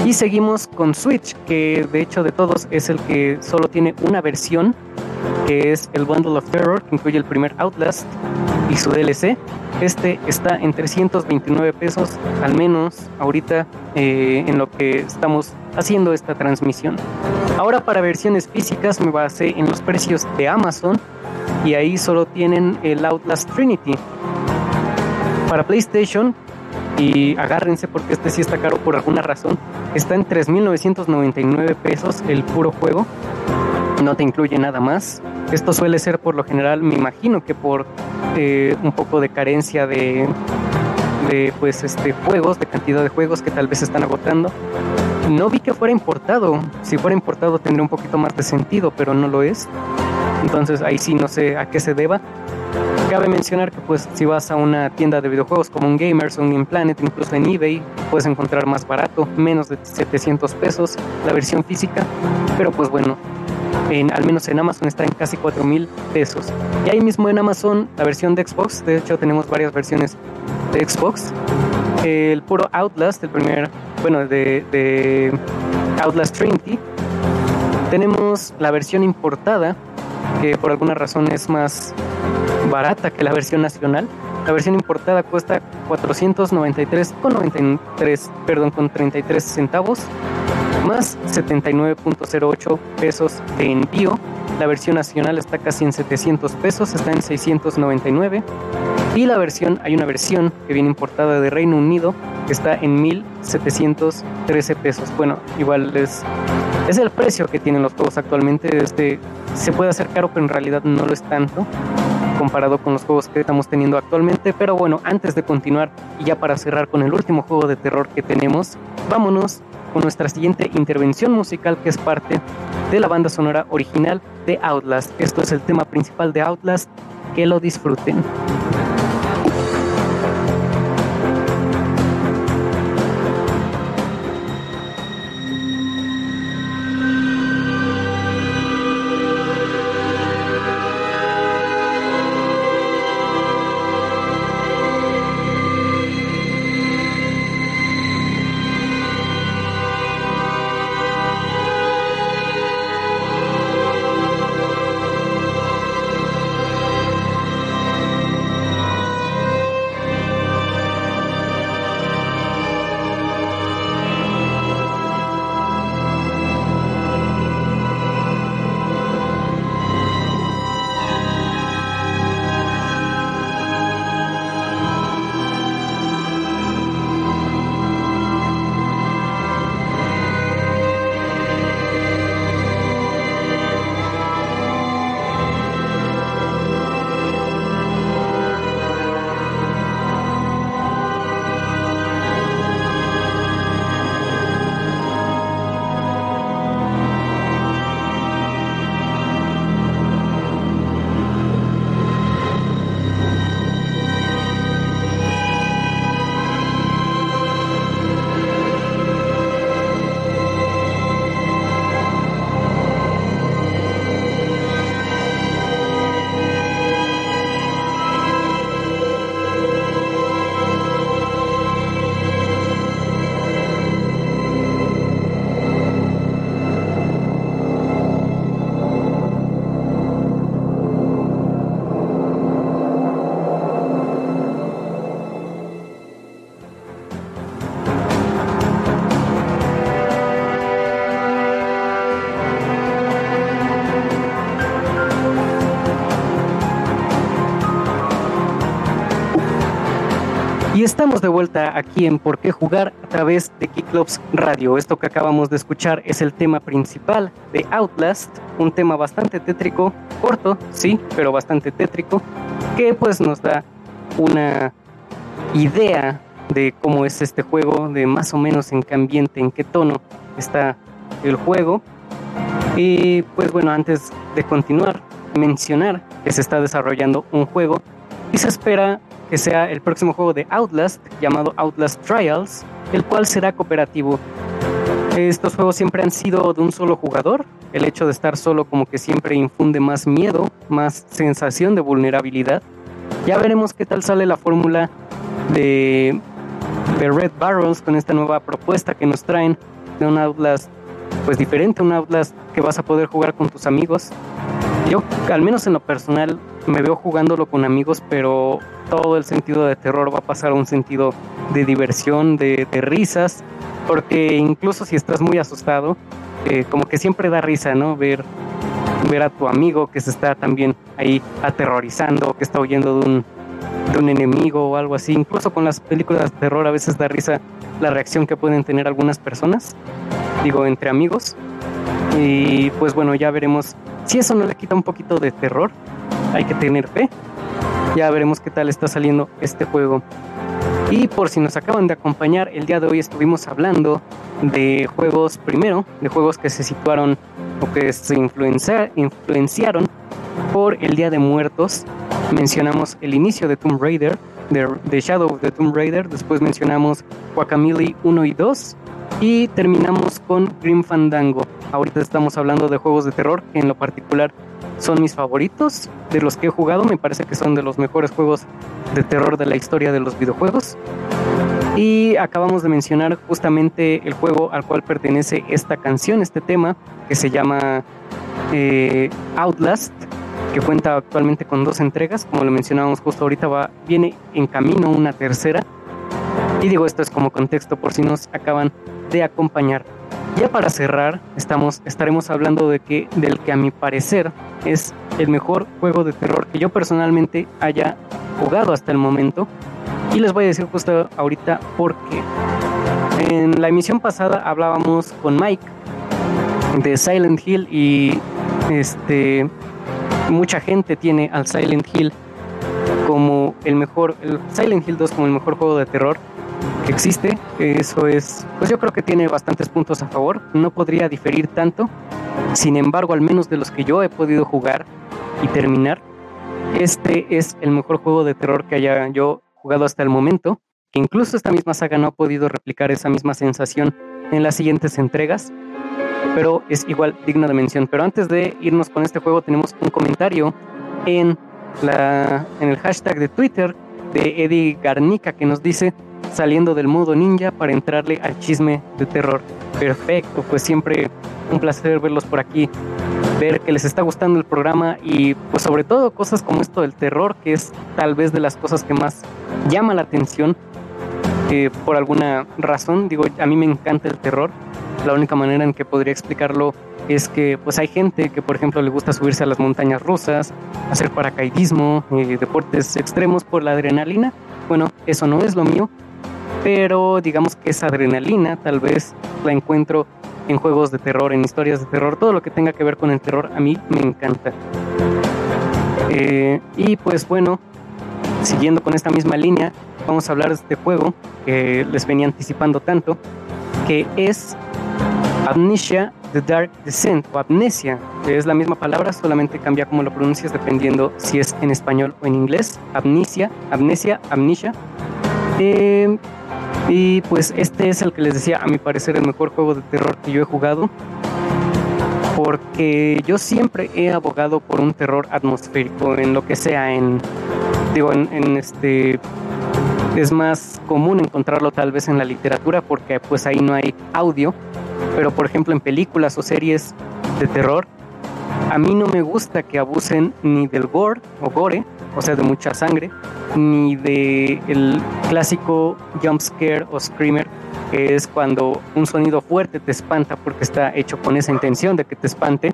Y seguimos con Switch, que de hecho de todos es el que solo tiene una versión, que es el Bundle of Terror, que incluye el primer Outlast y su DLC. Este está en 329 pesos, al menos ahorita eh, en lo que estamos haciendo esta transmisión. Ahora para versiones físicas me basé en los precios de Amazon y ahí solo tienen el Outlast Trinity. Para PlayStation, y agárrense porque este sí está caro por alguna razón, está en 3.999 pesos el puro juego, no te incluye nada más. Esto suele ser por lo general, me imagino que por eh, un poco de carencia de, de pues este juegos, de cantidad de juegos que tal vez están agotando. No vi que fuera importado. Si fuera importado tendría un poquito más de sentido, pero no lo es. Entonces ahí sí no sé a qué se deba. Cabe mencionar que pues si vas a una tienda de videojuegos como un Gamers un Game Planet, incluso en eBay, puedes encontrar más barato, menos de 700 pesos la versión física. Pero pues bueno, en, al menos en Amazon está en casi 4 mil pesos. Y ahí mismo en Amazon la versión de Xbox, de hecho tenemos varias versiones de Xbox. El puro Outlast, el primer, bueno, de, de Outlast Trinity. Tenemos la versión importada que por alguna razón es más barata que la versión nacional. La versión importada cuesta 493,93, perdón, con 33 centavos, más 79.08 pesos de envío. La versión nacional está casi en 700 pesos, está en 699. Y la versión, hay una versión que viene importada de Reino Unido que está en 1713 pesos. Bueno, igual es, es el precio que tienen los juegos actualmente. Este se puede hacer caro, pero en realidad no lo es tanto comparado con los juegos que estamos teniendo actualmente. Pero bueno, antes de continuar y ya para cerrar con el último juego de terror que tenemos, vámonos con nuestra siguiente intervención musical que es parte de la banda sonora original de Outlast. Esto es el tema principal de Outlast. Que lo disfruten. Estamos de vuelta aquí en Por qué jugar a través de Kicklops Radio. Esto que acabamos de escuchar es el tema principal de Outlast, un tema bastante tétrico, corto, sí, pero bastante tétrico, que pues nos da una idea de cómo es este juego, de más o menos en qué ambiente, en qué tono está el juego. Y pues bueno, antes de continuar, mencionar que se está desarrollando un juego y se espera que sea el próximo juego de Outlast llamado Outlast Trials, el cual será cooperativo. Estos juegos siempre han sido de un solo jugador. El hecho de estar solo como que siempre infunde más miedo, más sensación de vulnerabilidad. Ya veremos qué tal sale la fórmula de, de Red Barrels con esta nueva propuesta que nos traen de un Outlast pues diferente, un Outlast que vas a poder jugar con tus amigos. Al menos en lo personal, me veo jugándolo con amigos, pero todo el sentido de terror va a pasar a un sentido de diversión, de, risas, porque incluso si estás muy asustado, eh, como que siempre da risa, ¿no? Ver, ver a tu amigo que se está también ahí aterrorizando, que está huyendo de un, de un enemigo o algo así. Incluso con las películas de terror a veces da risa la reacción que pueden tener algunas personas, digo, entre amigos. Y pues bueno, ya veremos si eso no le quita un poquito de terror. Hay que tener fe ya veremos qué tal está saliendo este juego. Y por si nos acaban de acompañar, el día de hoy estuvimos hablando de juegos, primero, de juegos que se situaron o que se influenciaron por el Día de Muertos. Mencionamos el inicio de Tomb Raider, de, Shadow of the Tomb Raider, después mencionamos Guacamole 1 y 2 y terminamos con Grim Fandango. Ahorita estamos hablando de juegos de terror, que en lo particular son mis favoritos de los que he jugado. Me parece que son de los mejores juegos de terror de la historia de los videojuegos. Y acabamos de mencionar justamente el juego al cual pertenece esta canción, este tema, que se llama eh, Outlast, que cuenta actualmente con dos entregas. Como lo mencionábamos justo ahorita, va, viene en camino una tercera. Y digo, esto es como contexto por si nos acaban de acompañar. Ya para cerrar, estamos, estaremos hablando de que, del que a mi parecer es el mejor juego de terror que yo personalmente haya jugado hasta el momento. Y les voy a decir justo ahorita por qué. En la emisión pasada hablábamos con Mike de Silent Hill y este mucha gente tiene al Silent Hill como el mejor, Silent Hill 2 como el mejor juego de terror que existe. Eso es, pues yo creo que tiene bastantes puntos a favor. No podría diferir tanto. Sin embargo, al menos de los que yo he podido jugar y terminar, este es el mejor juego de terror que haya yo jugado hasta el momento. Que incluso esta misma saga no ha podido replicar esa misma sensación en las siguientes entregas. Pero es igual digno de mención. Pero antes de irnos con este juego, tenemos un comentario en, la, en el hashtag de Twitter de Eddie Garnica que nos dice saliendo del modo ninja para entrarle al chisme de terror. Perfecto, pues siempre un placer verlos por aquí, ver que les está gustando el programa y pues sobre todo cosas como esto del terror, que es tal vez de las cosas que más llama la atención por alguna razón. Digo, a mí me encanta el terror. La única manera en que podría explicarlo es que pues hay gente que por ejemplo le gusta subirse a las montañas rusas, hacer paracaidismo, eh, deportes extremos por la adrenalina. Bueno, eso no es lo mío, pero digamos que esa adrenalina tal vez la encuentro en juegos de terror, en historias de terror, todo lo que tenga que ver con el terror a mí me encanta. Eh, y pues bueno, siguiendo con esta misma línea, vamos a hablar de este juego que les venía anticipando tanto, que es Amnesia The Dark Descent o Amnesia, que es la misma palabra, solamente cambia cómo lo pronuncias dependiendo si es en español o en inglés. Amnesia, Amnesia, Amnesia. Eh, y pues este es el que les decía, a mi parecer, el mejor juego de terror que yo he jugado. Porque yo siempre he abogado por un terror atmosférico en lo que sea, en. Digo, en, este. Es más común encontrarlo tal vez en la literatura porque pues ahí no hay audio. Pero por ejemplo en películas o series de terror, a mí no me gusta que abusen ni del gore o gore, o sea, de mucha sangre, ni de clásico jump scare o screamer, que es cuando un sonido fuerte te espanta porque está hecho con esa intención de que te espante.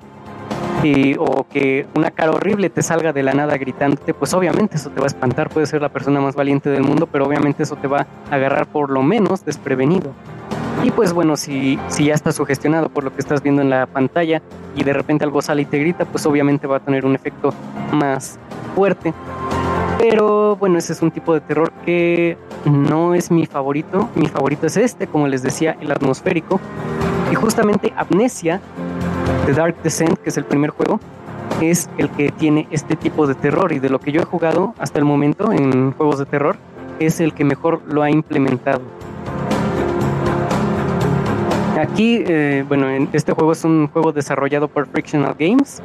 O que una cara horrible te salga de la nada gritándote, pues obviamente eso te va a espantar, puede ser la persona más valiente del mundo, pero obviamente eso te va a agarrar por lo menos desprevenido. Y pues bueno, si, si ya estás sugestionado por lo que estás viendo en la pantalla y de repente algo sale y te grita, pues obviamente va a tener un efecto más fuerte. Pero bueno, ese es un tipo de terror que no es mi favorito. Mi favorito es este, como les decía, el atmosférico. Y justamente Amnesia, The Dark Descent, que es el primer juego, es el que tiene este tipo de terror. Y de lo que yo he jugado hasta el momento en juegos de terror, es el que mejor lo ha implementado. Aquí, eh, bueno, este juego es un juego desarrollado por Frictional Games.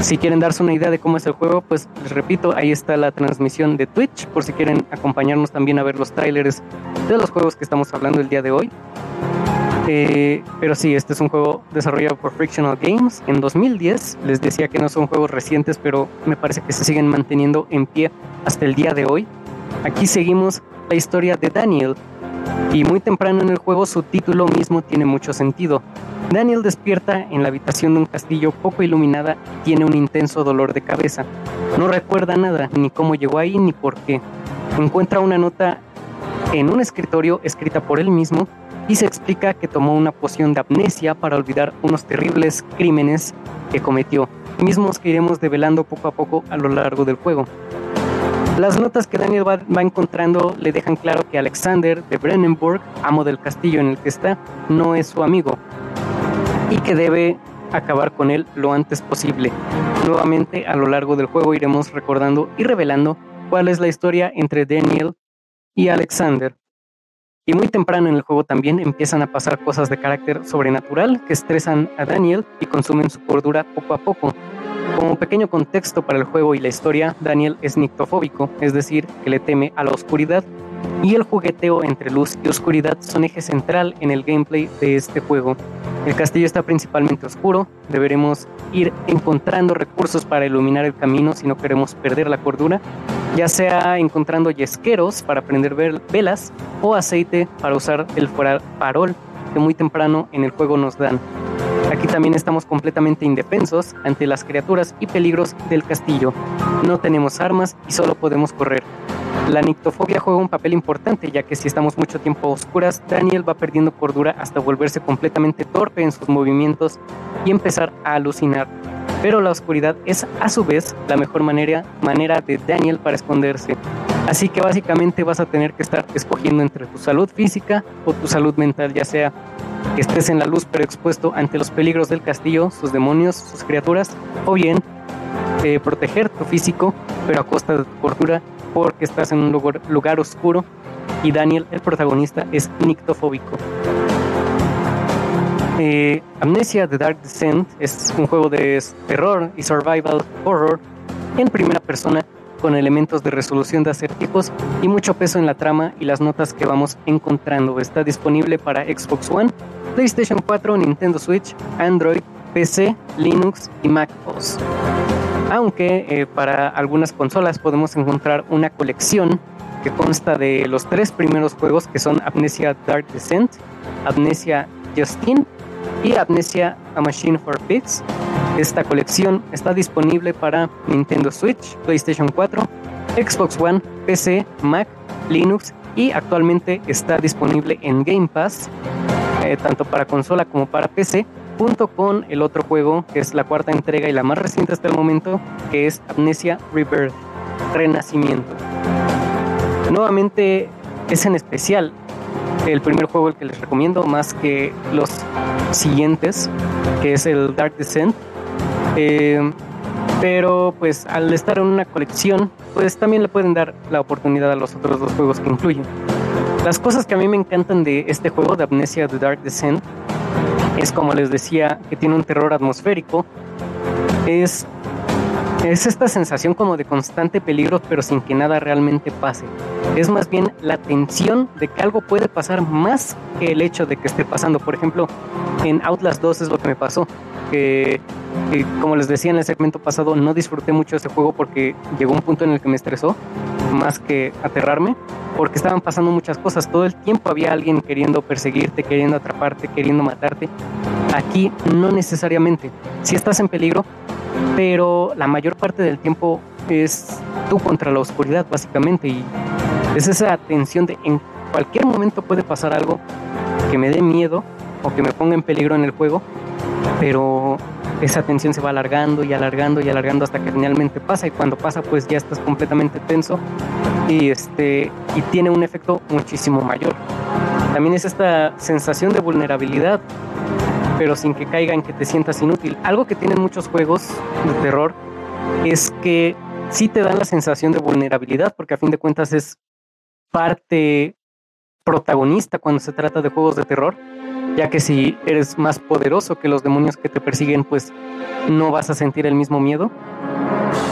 Si quieren darse una idea de cómo es el juego, pues les repito, ahí está la transmisión de Twitch, por si quieren acompañarnos también a ver los trailers de los juegos que estamos hablando el día de hoy. Eh, pero sí, este es un juego desarrollado por Frictional Games en 2010. Les decía que no son juegos recientes, pero me parece que se siguen manteniendo en pie hasta el día de hoy. Aquí seguimos la historia de Daniel, y muy temprano en el juego su título mismo tiene mucho sentido. Daniel despierta en la habitación de un castillo poco iluminada y tiene un intenso dolor de cabeza. No recuerda nada, ni cómo llegó ahí ni por qué. Encuentra una nota en un escritorio escrita por él mismo y se explica que tomó una poción de amnesia para olvidar unos terribles crímenes que cometió, mismos que iremos develando poco a poco a lo largo del juego. Las notas que Daniel va, encontrando le dejan claro que Alexander de Brennenburg, amo del castillo en el que está, no es su amigo y que debe acabar con él lo antes posible. Nuevamente a lo largo del juego iremos recordando y revelando cuál es la historia entre Daniel y Alexander. Y muy temprano en el juego también empiezan a pasar cosas de carácter sobrenatural que estresan a Daniel y consumen su cordura poco a poco. Como pequeño contexto para el juego y la historia, Daniel es nictofóbico, es decir, que le teme a la oscuridad, y el jugueteo entre luz y oscuridad son eje central en el gameplay de este juego. El castillo está principalmente oscuro, deberemos ir encontrando recursos para iluminar el camino si no queremos perder la cordura, ya sea encontrando yesqueros para prender velas o aceite para usar el farol que muy temprano en el juego nos dan. Aquí también estamos completamente indefensos ante las criaturas y peligros del castillo. No tenemos armas y solo podemos correr. La nictofobia juega un papel importante ya que si estamos mucho tiempo a oscuras, Daniel va perdiendo cordura hasta volverse completamente torpe en sus movimientos y empezar a alucinar. Pero la oscuridad es a su vez la mejor manera, manera de Daniel para esconderse. Así que básicamente vas a tener que estar escogiendo entre tu salud física o tu salud mental, ya sea que estés en la luz pero expuesto ante los peligros del castillo, sus demonios, sus criaturas, o bien eh, proteger tu físico pero a costa de tu cordura porque estás en un lugar, lugar oscuro y Daniel, el protagonista, es nictofóbico. Eh, Amnesia The Dark Descent es un juego de terror y survival horror en primera persona con elementos de resolución de acertijos y mucho peso en la trama y las notas que vamos encontrando. Está disponible para Xbox One, PlayStation 4, Nintendo Switch, Android, PC, Linux y Mac OS. Aunque eh, para algunas consolas podemos encontrar una colección que consta de los tres primeros juegos que son Amnesia Dark Descent, Amnesia Justine y Amnesia A Machine for Pigs. Esta colección está disponible para Nintendo Switch, PlayStation 4, Xbox One, PC, Mac, Linux y actualmente está disponible en Game Pass, eh, tanto para consola como para PC, junto con el otro juego que es la cuarta entrega y la más reciente hasta el momento, que es Amnesia Rebirth, Renacimiento. Nuevamente es en especial el primer juego el que les recomiendo más que los siguientes, que es el Dark Descent, eh, pero pues al estar en una colección, pues también le pueden dar la oportunidad a los otros dos juegos que incluyen. Las cosas que a mí me encantan de este juego de Amnesia The Dark Descent es como les decía que tiene un terror atmosférico, es es esta sensación como de constante peligro, pero sin que nada realmente pase. Es más bien la tensión de que algo puede pasar más que el hecho de que esté pasando. Por ejemplo, en Outlast 2 es lo que me pasó. Que, como les decía en el segmento pasado, no disfruté mucho ese juego porque llegó un punto en el que me estresó, más que aterrarme, porque estaban pasando muchas cosas. Todo el tiempo había alguien queriendo perseguirte, queriendo atraparte, queriendo matarte. Aquí no necesariamente. Si estás en peligro, pero la mayor parte del tiempo es tú contra la oscuridad básicamente y es esa tensión de en cualquier momento puede pasar algo que me dé miedo o que me ponga en peligro en el juego, pero esa tensión se va alargando y alargando y alargando hasta que finalmente pasa y cuando pasa pues ya estás completamente tenso y este y tiene un efecto muchísimo mayor. También es esta sensación de vulnerabilidad, pero sin que caiga en que te sientas inútil. Algo que tienen muchos juegos de terror es que sí te dan la sensación de vulnerabilidad porque a fin de cuentas es parte protagonista cuando se trata de juegos de terror, ya que si eres más poderoso que los demonios que te persiguen, pues no vas a sentir el mismo miedo.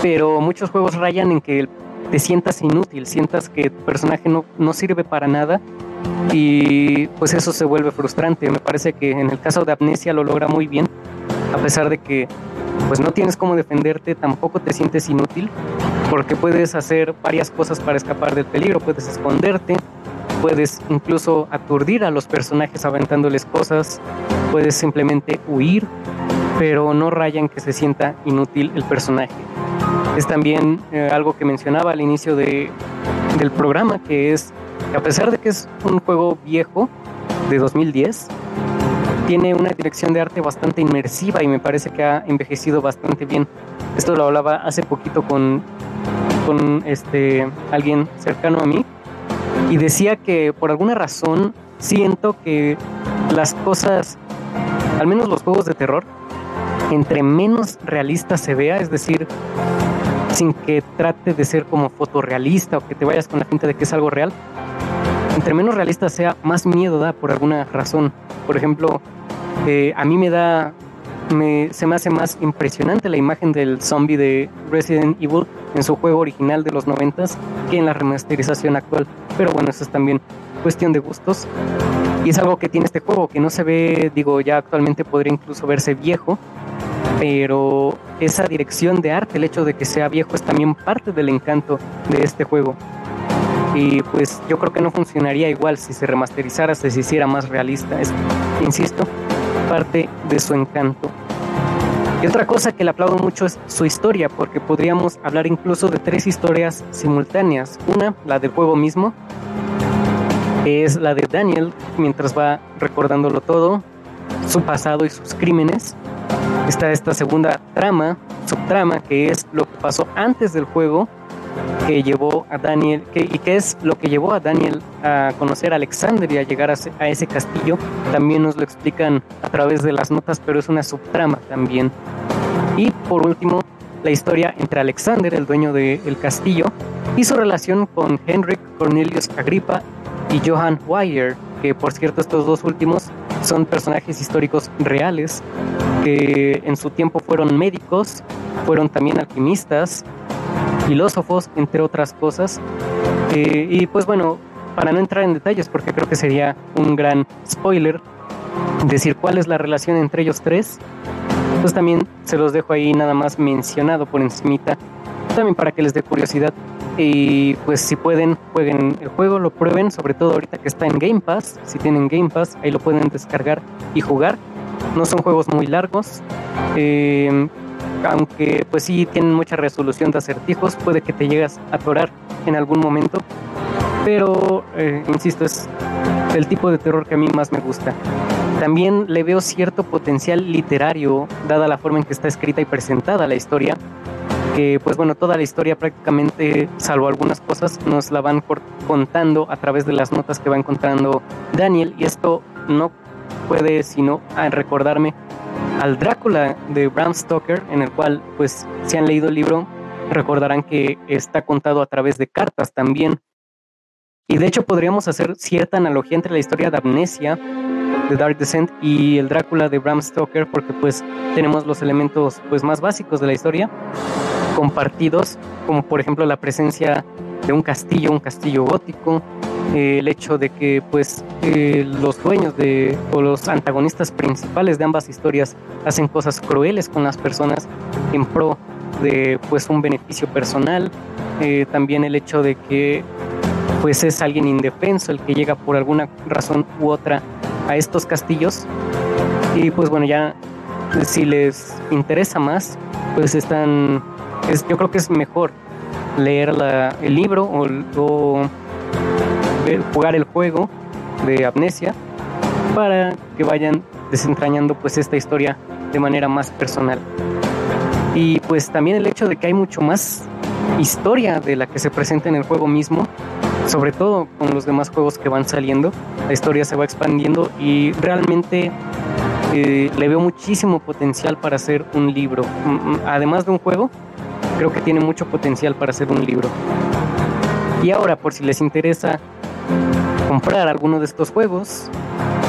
Pero muchos juegos rayan en que te sientas inútil, sientas que tu personaje no, no sirve para nada y pues eso se vuelve frustrante. Me parece que en el caso de Amnesia lo logra muy bien, a pesar de que pues no tienes cómo defenderte, tampoco te sientes inútil, porque puedes hacer varias cosas para escapar del peligro, puedes esconderte, puedes incluso aturdir a los personajes aventándoles cosas, puedes simplemente huir, pero no rayan que se sienta inútil el personaje. Es también eh, algo que mencionaba al inicio de, del programa, que es a pesar de que es un juego viejo de 2010, tiene una dirección de arte bastante inmersiva y me parece que ha envejecido bastante bien. Esto lo hablaba hace poquito con, con este, alguien cercano a mí y decía que por alguna razón siento que las cosas, al menos los juegos de terror, entre menos realista se vea, es decir, sin que trate de ser como fotorrealista o que te vayas con la pinta de que es algo real, entre menos realista sea, más miedo da por alguna razón. Por ejemplo, eh, a mí me da, me, se me hace más impresionante la imagen del zombie de Resident Evil en su juego original de los noventas que en la remasterización actual. Pero bueno, eso es también cuestión de gustos. Y es algo que tiene este juego, que no se ve, digo, ya actualmente podría incluso verse viejo, pero esa dirección de arte, el hecho de que sea viejo, es también parte del encanto de este juego. Y pues yo creo que no funcionaría igual si se remasterizara, si se hiciera más realista. Es, insisto, parte de su encanto. Y otra cosa que le aplaudo mucho es su historia, porque podríamos hablar incluso de tres historias simultáneas. Una, la del juego mismo, es la de Daniel, mientras va recordándolo todo, su pasado y sus crímenes. Está esta segunda trama, subtrama, que es lo que pasó antes del juego, que llevó a Daniel, y que es lo que llevó a Daniel a conocer a Alexander y a llegar a, ese castillo. También nos lo explican a través de las notas, pero es una subtrama también. Y por último, la historia entre Alexander, el dueño del castillo, y su relación con Henrik Cornelius Agrippa y Johann Weyer, que por cierto estos dos últimos son personajes históricos reales que en su tiempo fueron médicos, fueron también alquimistas, filósofos, entre otras cosas. Eh, y pues bueno, para no entrar en detalles, porque creo que sería un gran spoiler, decir cuál es la relación entre ellos tres, pues también se los dejo ahí nada más mencionado por encimita, también para que les dé curiosidad. Y pues si pueden, jueguen el juego, lo prueben, sobre todo ahorita que está en Game Pass, si tienen Game Pass, ahí lo pueden descargar y jugar. No son juegos muy largos. Eh, aunque pues sí tienen mucha resolución de acertijos, puede que te llegas a atorar en algún momento, pero eh, insisto, es el tipo de terror que a mí más me gusta. También le veo cierto potencial literario, dada la forma en que está escrita y presentada la historia, que pues bueno, toda la historia prácticamente, salvo algunas cosas, nos la van contando a través de las notas que va encontrando Daniel, y esto no puede sino recordarme al Drácula de Bram Stoker, en el cual, pues, si han leído el libro, recordarán que está contado a través de cartas también. Y de hecho podríamos hacer cierta analogía entre la historia de Amnesia, de Dark Descent, y el Drácula de Bram Stoker, porque pues tenemos los elementos pues más básicos de la historia compartidos, como por ejemplo la presencia de un castillo, un castillo gótico, eh, el hecho de que pues eh, los dueños de o los antagonistas principales de ambas historias hacen cosas crueles con las personas en pro de pues un beneficio personal, eh, también el hecho de que pues es alguien indefenso el que llega por alguna razón u otra a estos castillos y pues bueno ya si les interesa más pues están, es, yo creo que es mejor leer la, el libro o, jugar el juego de Amnesia para que vayan desentrañando pues esta historia de manera más personal. Y pues también el hecho de que hay mucho más historia de la que se presenta en el juego mismo, sobre todo con los demás juegos que van saliendo, la historia se va expandiendo y realmente eh, le veo muchísimo potencial para hacer un libro. Además de un juego, creo que tiene mucho potencial para hacer un libro. Y ahora, por si les interesa comprar alguno de estos juegos,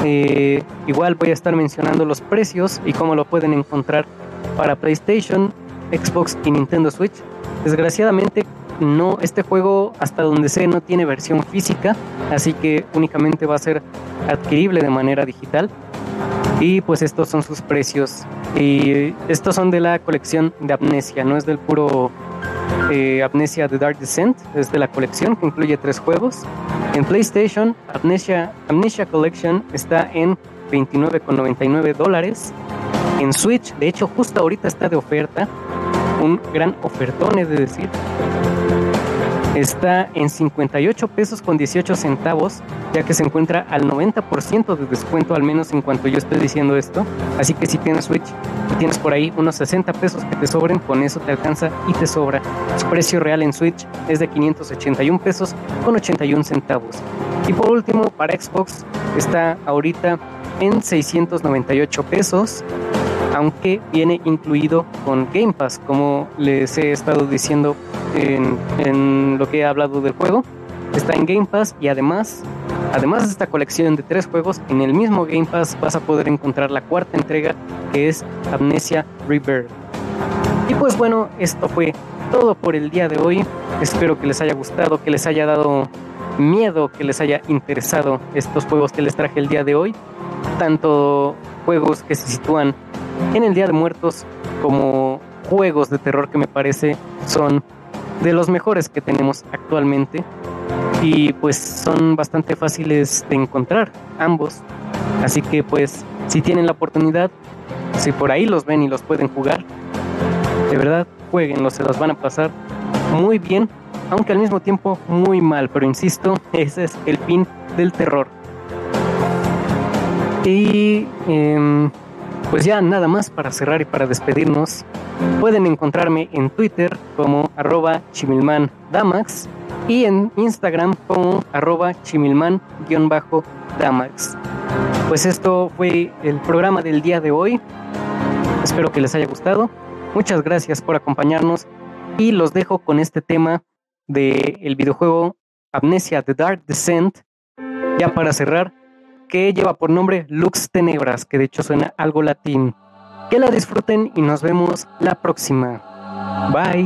eh, igual voy a estar mencionando los precios y cómo lo pueden encontrar para PlayStation, Xbox y Nintendo Switch. Desgraciadamente no, este juego hasta donde sé no tiene versión física, así que únicamente va a ser adquirible de manera digital. Y pues estos son sus precios. Y estos son de la colección de Amnesia, no es del puro eh, Amnesia The Dark Descent, es de la colección que incluye tres juegos. En PlayStation, Amnesia, Amnesia Collection está en 29,99 dólares. En Switch, de hecho, justo ahorita está de oferta. Un gran ofertón, es de decir está en 58 pesos con 18 centavos, ya que se encuentra al 90% de descuento, al menos en cuanto yo estoy diciendo esto. Así que si tienes Switch y tienes por ahí unos 60 pesos que te sobren, con eso te alcanza y te sobra. Su precio real en Switch es de 581 pesos con 81 centavos. Y por último, para Xbox está ahorita en 698 pesos aunque viene incluido con Game Pass, como les he estado diciendo en, lo que he hablado del juego. Está en Game Pass y además, además de esta colección de tres juegos, en el mismo Game Pass vas a poder encontrar la cuarta entrega que es Amnesia Rebirth. Y pues bueno, esto fue todo por el día de hoy. Espero que les haya gustado, que les haya dado miedo, que les haya interesado estos juegos que les traje el día de hoy. Tanto juegos que se sitúan en el Día de Muertos como juegos de terror que me parece son de los mejores que tenemos actualmente y pues son bastante fáciles de encontrar ambos. Así que pues si tienen la oportunidad, si por ahí los ven y los pueden jugar, de verdad jueguenlos, se los van a pasar muy bien, aunque al mismo tiempo muy mal, pero insisto, ese es el fin del terror. Y em, pues ya nada más para cerrar y para despedirnos. Pueden encontrarme en Twitter como arroba chimilmandamax y en Instagram como arroba chimilman-damax. Pues esto fue el programa del día de hoy. Espero que les haya gustado. Muchas gracias por acompañarnos y los dejo con este tema del el videojuego Amnesia The Dark Descent. Ya para cerrar, que lleva por nombre Lux Tenebras, que de hecho suena algo latín. Que la disfruten y nos vemos la próxima. Bye.